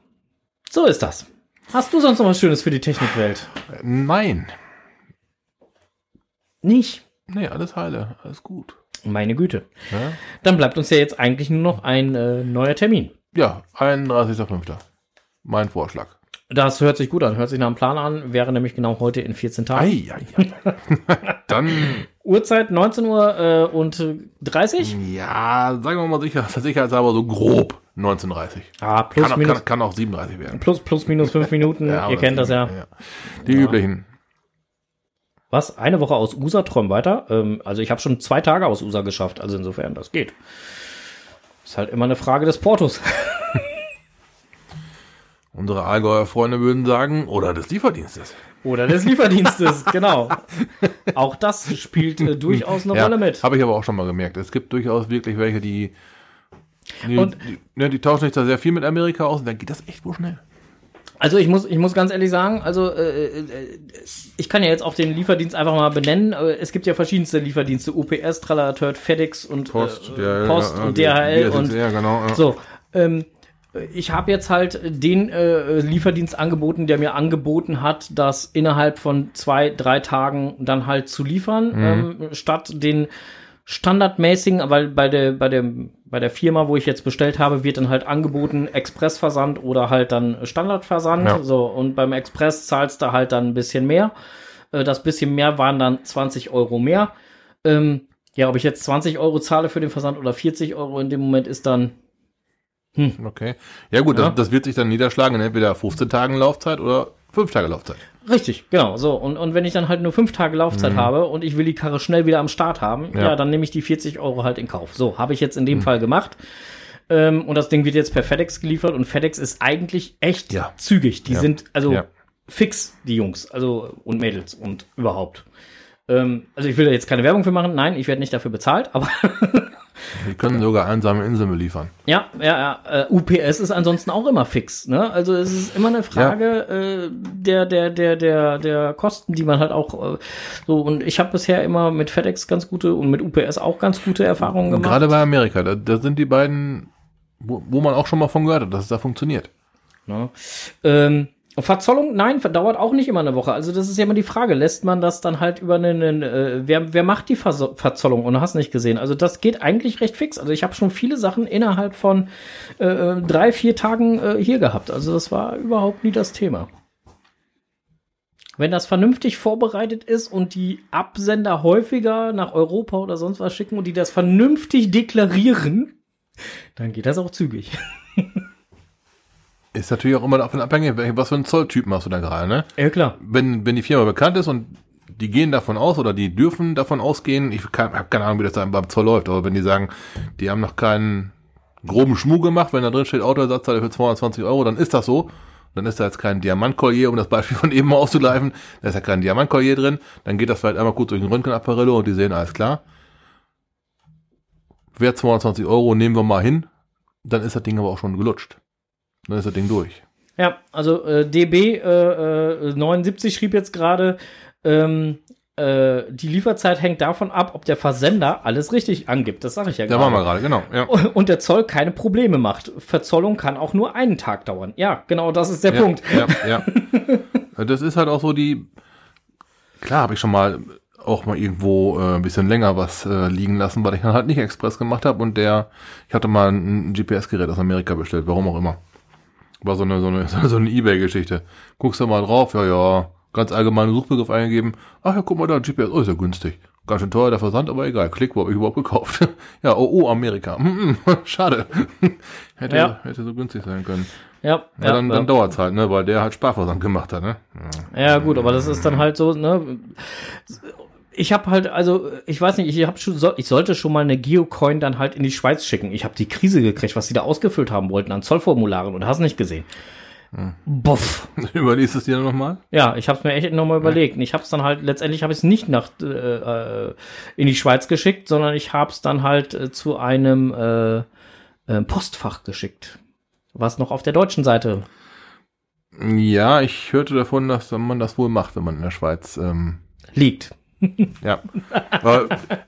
so ist das. Hast du sonst noch was Schönes für die Technikwelt? Nein. Nicht. Nee, alles heile, alles gut. Meine Güte. Ja, Dann bleibt uns ja jetzt eigentlich nur noch ein äh, neuer Termin. ja 31.05. Mein Vorschlag. Das hört sich gut an, hört sich nach einem Plan an, wäre nämlich genau heute in 14 Tagen. Ei, ei, ei. Dann, Uhrzeit 19 Uhr äh, und äh, 30? ja, sagen wir mal sicher, sicherheitshalber so grob 19.30 Ah, plus Kann, auch- minus, kann, kann auch 37 werden. plus, plus minus 5 Minuten, Ja, ihr kennt das ja. Die üblichen. Was? Eine Woche aus USA, träum weiter? Ähm, also ich habe schon zwei Tage aus USA geschafft, also insofern, das geht. Ist halt immer eine Frage des Portos. Unsere Allgäuer Freunde würden sagen, oder des Lieferdienstes. Oder des Lieferdienstes, genau. Auch das spielt äh, durchaus eine Rolle mit. Habe ich aber auch schon mal gemerkt. Es gibt durchaus wirklich welche, die, die, Und- die, ne, die tauschen sich da sehr viel mit Amerika aus und dann geht das echt wohl schnell. Also ich muss, ich muss ganz ehrlich sagen, also äh, äh, ich kann ja jetzt auch den Lieferdienst einfach mal benennen. Äh, Es gibt ja verschiedenste Lieferdienste, UPS, Tralala, FedEx und Post, äh, DHL, Post ja, und DHL und ja, genau. Ja. so. Ähm, ich habe jetzt halt den äh, Lieferdienst angeboten, der mir angeboten hat, das innerhalb von zwei, drei Tagen dann halt zu liefern, ähm, statt den standardmäßigen, weil bei der, bei der, bei der Firma, wo ich jetzt bestellt habe, wird dann halt angeboten Expressversand oder halt dann Standardversand. Ja. So, und beim Express zahlst du halt dann ein bisschen mehr. Äh, das bisschen mehr waren dann 20 Euro mehr. Ähm, Ja, ob ich jetzt 20 Euro zahle für den Versand oder 40 Euro in dem Moment ist dann, Okay. Ja gut, Ja. Das, das wird sich dann niederschlagen in entweder 15 Tagen Laufzeit oder 5 Tage Laufzeit. Richtig, genau, so. Und, und wenn ich dann halt nur fünf Tage Laufzeit habe und ich will die Karre schnell wieder am Start haben, ja, Ja. dann nehme ich die 40 Euro halt in Kauf. So, habe ich jetzt in dem Fall gemacht. Ähm, und das Ding wird jetzt per FedEx geliefert und FedEx ist eigentlich echt Ja. zügig. Die sind also fix, die Jungs, also und Mädels und überhaupt. Ähm, also ich will da jetzt keine Werbung für machen, nein, ich werde nicht dafür bezahlt, aber Die können sogar einsame Inseln beliefern. Ja, ja, ja. Äh, UPS ist ansonsten auch immer fix. Ne? Also es ist immer eine Frage äh, der, der, der, der, der Kosten, die man halt auch äh, so. Und ich habe bisher immer mit FedEx ganz gute und mit UPS auch ganz gute Erfahrungen gemacht. gerade bei Amerika, da, da sind die beiden, wo, wo man auch schon mal von gehört hat, dass es da funktioniert. Ne? Ähm, Verzollung, nein, dauert auch nicht immer eine Woche. Also das ist ja immer die Frage, lässt man das dann halt über einen, äh, wer, wer macht die Verso Verzollung und hast nicht gesehen. Also das geht eigentlich recht fix. Also ich habe schon viele Sachen innerhalb von äh, drei, vier Tagen äh, hier gehabt. Also das war überhaupt nie das Thema. Wenn das vernünftig vorbereitet ist und die Absender häufiger nach Europa oder sonst was schicken und die das vernünftig deklarieren, dann geht das auch zügig. Ist natürlich auch immer davon abhängig, was für einen Zolltypen hast du da gerade, ne? Ja, klar. Wenn, wenn die Firma bekannt ist und die gehen davon aus oder die dürfen davon ausgehen, ich habe keine Ahnung, wie das dann beim Zoll läuft, aber wenn die sagen, die haben noch keinen groben Schmuh gemacht, wenn da drin steht Autoersatzteil für 220 Euro, dann ist das so. Dann ist da jetzt kein Diamantkollier, um das Beispiel von eben mal auszugreifen. Da ist ja kein Diamantkollier drin. Dann geht das vielleicht einmal kurz durch den Röntgenapparillo und die sehen, alles klar. Wert 220 Euro, nehmen wir mal hin. Dann ist das Ding aber auch schon gelutscht. Dann ist das Ding durch. Ja, also äh, DB äh, äh, 79 schrieb jetzt gerade, ähm, äh, die Lieferzeit hängt davon ab, ob der Versender alles richtig angibt. Das sage ich ja Da waren wir gerade, genau. Ja. Und der Zoll keine Probleme macht. Verzollung kann auch nur einen Tag dauern. Ja, genau, das ist der ja, Punkt. Ja, ja. Das ist halt auch so die. Klar, habe ich schon mal auch mal irgendwo äh, ein bisschen länger was äh, liegen lassen, weil ich dann halt nicht Express gemacht habe und der, ich hatte mal ein, ein GPS-Gerät aus Amerika bestellt, warum auch immer. War so eine, so eine, so eine Ebay-Geschichte. Guckst du mal drauf, ja, ja, ganz allgemeinen Suchbegriff eingegeben. Ach ja, guck mal da, GPS, oh, ist ja günstig. Ganz schön teuer der Versand, aber egal. Klick, wo habe ich überhaupt gekauft? ja, oh, oh, Amerika. Hm, hm, schade. hätte, Ja. hätte so günstig sein können. Ja, Ja, dann, ja. dann dauert's halt, ne, weil der halt Sparversand gemacht hat, ne? Ja. Ja, gut, aber das ist dann halt so, ne? Ich habe halt, also, ich weiß nicht, ich habe schon, ich sollte schon mal eine Geocoin dann halt in die Schweiz schicken. Ich habe die Krise gekriegt, was sie da ausgefüllt haben wollten an Zollformularen und hast nicht gesehen. Buff. Überliest es dir nochmal? Ja, ich habe es mir echt nochmal überlegt. Und ich habe es dann halt, letztendlich habe ich es nicht nach äh, äh, in die Schweiz geschickt, sondern ich habe es dann halt äh, zu einem äh, äh, Postfach geschickt. Was noch auf der deutschen Seite Ja, ich hörte davon, dass man das wohl macht, wenn man in der Schweiz, ähm, liegt. Ja.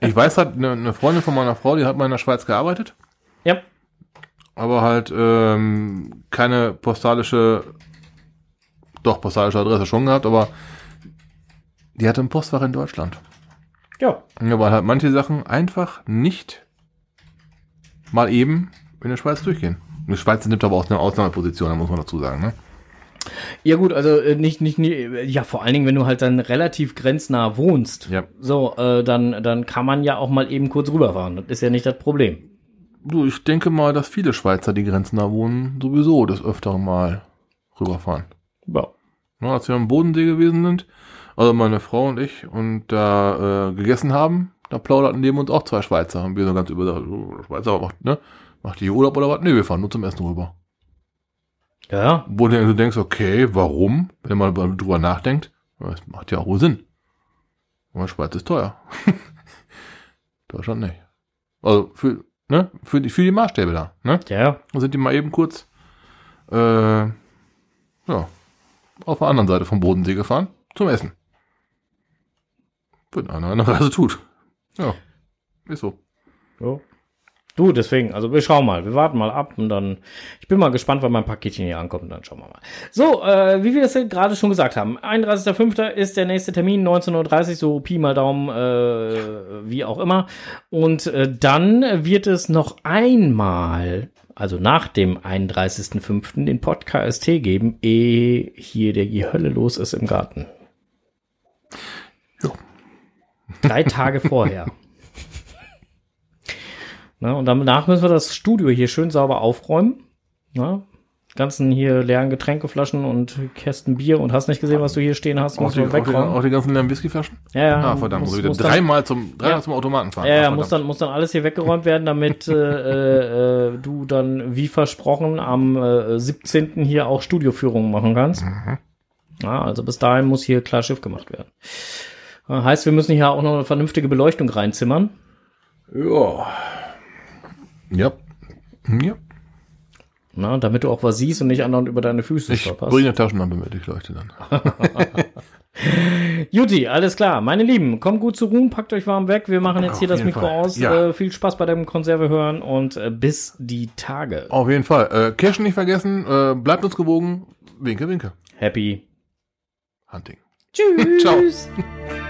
Ich weiß halt, eine, eine Freundin von meiner Frau, die hat mal in der Schweiz gearbeitet, Ja. aber halt ähm, keine postalische, doch postalische Adresse schon gehabt, aber die hatte ein Postfach in Deutschland. Ja. Ja, weil halt manche Sachen einfach nicht mal eben in der Schweiz durchgehen. Die Schweiz nimmt aber auch eine Ausnahmeposition, da muss man dazu sagen, ne? Ja gut, also äh, nicht, nicht, nie- ja vor allen Dingen, wenn du halt dann relativ grenznah wohnst, Ja. so, äh, dann, dann kann man ja auch mal eben kurz rüberfahren. Das ist ja nicht das Problem. Du, ich denke mal, dass viele Schweizer, die grenznah wohnen, sowieso des Öfteren mal rüberfahren. Ja. Ne, als wir am Bodensee gewesen sind, also meine Frau und ich, und da äh, gegessen haben, da plauderten neben uns auch zwei Schweizer. Und wir so ganz über, Schweizer macht, ne? Macht die hier Urlaub oder was? Nee, wir fahren nur zum Essen rüber. Ja, Wo du du denkst, okay, warum? Wenn man drüber nachdenkt, das macht ja auch Sinn. Aber Schweiz ist teuer. Deutschland nicht. Also für, ne, für die, für die Maßstäbe da, ne? ja. Dann sind die mal eben kurz, äh, ja, auf der anderen Seite vom Bodensee gefahren, zum Essen. Wenn einer eine Reise tut. Ja, ist so. ja. Du, deswegen, also wir schauen mal, wir warten mal ab und dann, ich bin mal gespannt, wann mein Paketchen hier ankommt und dann schauen wir mal. So, äh, wie wir ja gerade schon gesagt haben, 31.05. ist der nächste Termin, 19.30 Uhr, so Pi mal Daumen, äh, wie auch immer. Und äh, dann wird es noch einmal, also nach dem 31.05. den Podcast geben, ehe hier der die Hölle los ist im Garten. Ja. Drei Tage vorher. Na, und danach müssen wir das Studio hier schön sauber aufräumen. Na, ganzen hier leeren Getränkeflaschen und Kästen Bier und hast nicht gesehen, was du hier stehen hast, Auch musst die, du wegräumen. auch die ganzen leeren Whiskyflaschen? Ja, ja. Ah, verdammt, muss, muss, wieder dreimal zum, dreimal Ja. zum Automaten fahren. ja, ja, muss dann, muss dann alles hier weggeräumt werden, damit äh, äh, äh, du dann, wie versprochen, am äh, 17. hier auch Studioführungen machen kannst. Mhm. Ja, also bis dahin muss hier klar Schiff gemacht werden. Äh, heißt, wir müssen hier auch noch eine vernünftige Beleuchtung reinzimmern. Ja. Ja. Ja. Na, damit du auch was siehst und nicht andauernd über deine Füße Ich stolperst. bringe eine Taschenlampe mit, ich leuchte dann. Juti, alles klar. Meine Lieben, kommt gut zu ruhen, packt euch warm weg. Wir machen jetzt Auf hier das Mikro Fall. aus. Ja. Äh, viel Spaß bei dem Konserve hören und äh, bis die Tage. Auf jeden Fall. Äh, Cashen nicht vergessen, äh, bleibt uns gewogen. Winke, winke. Happy. Hunting. Tschüss. Ciao.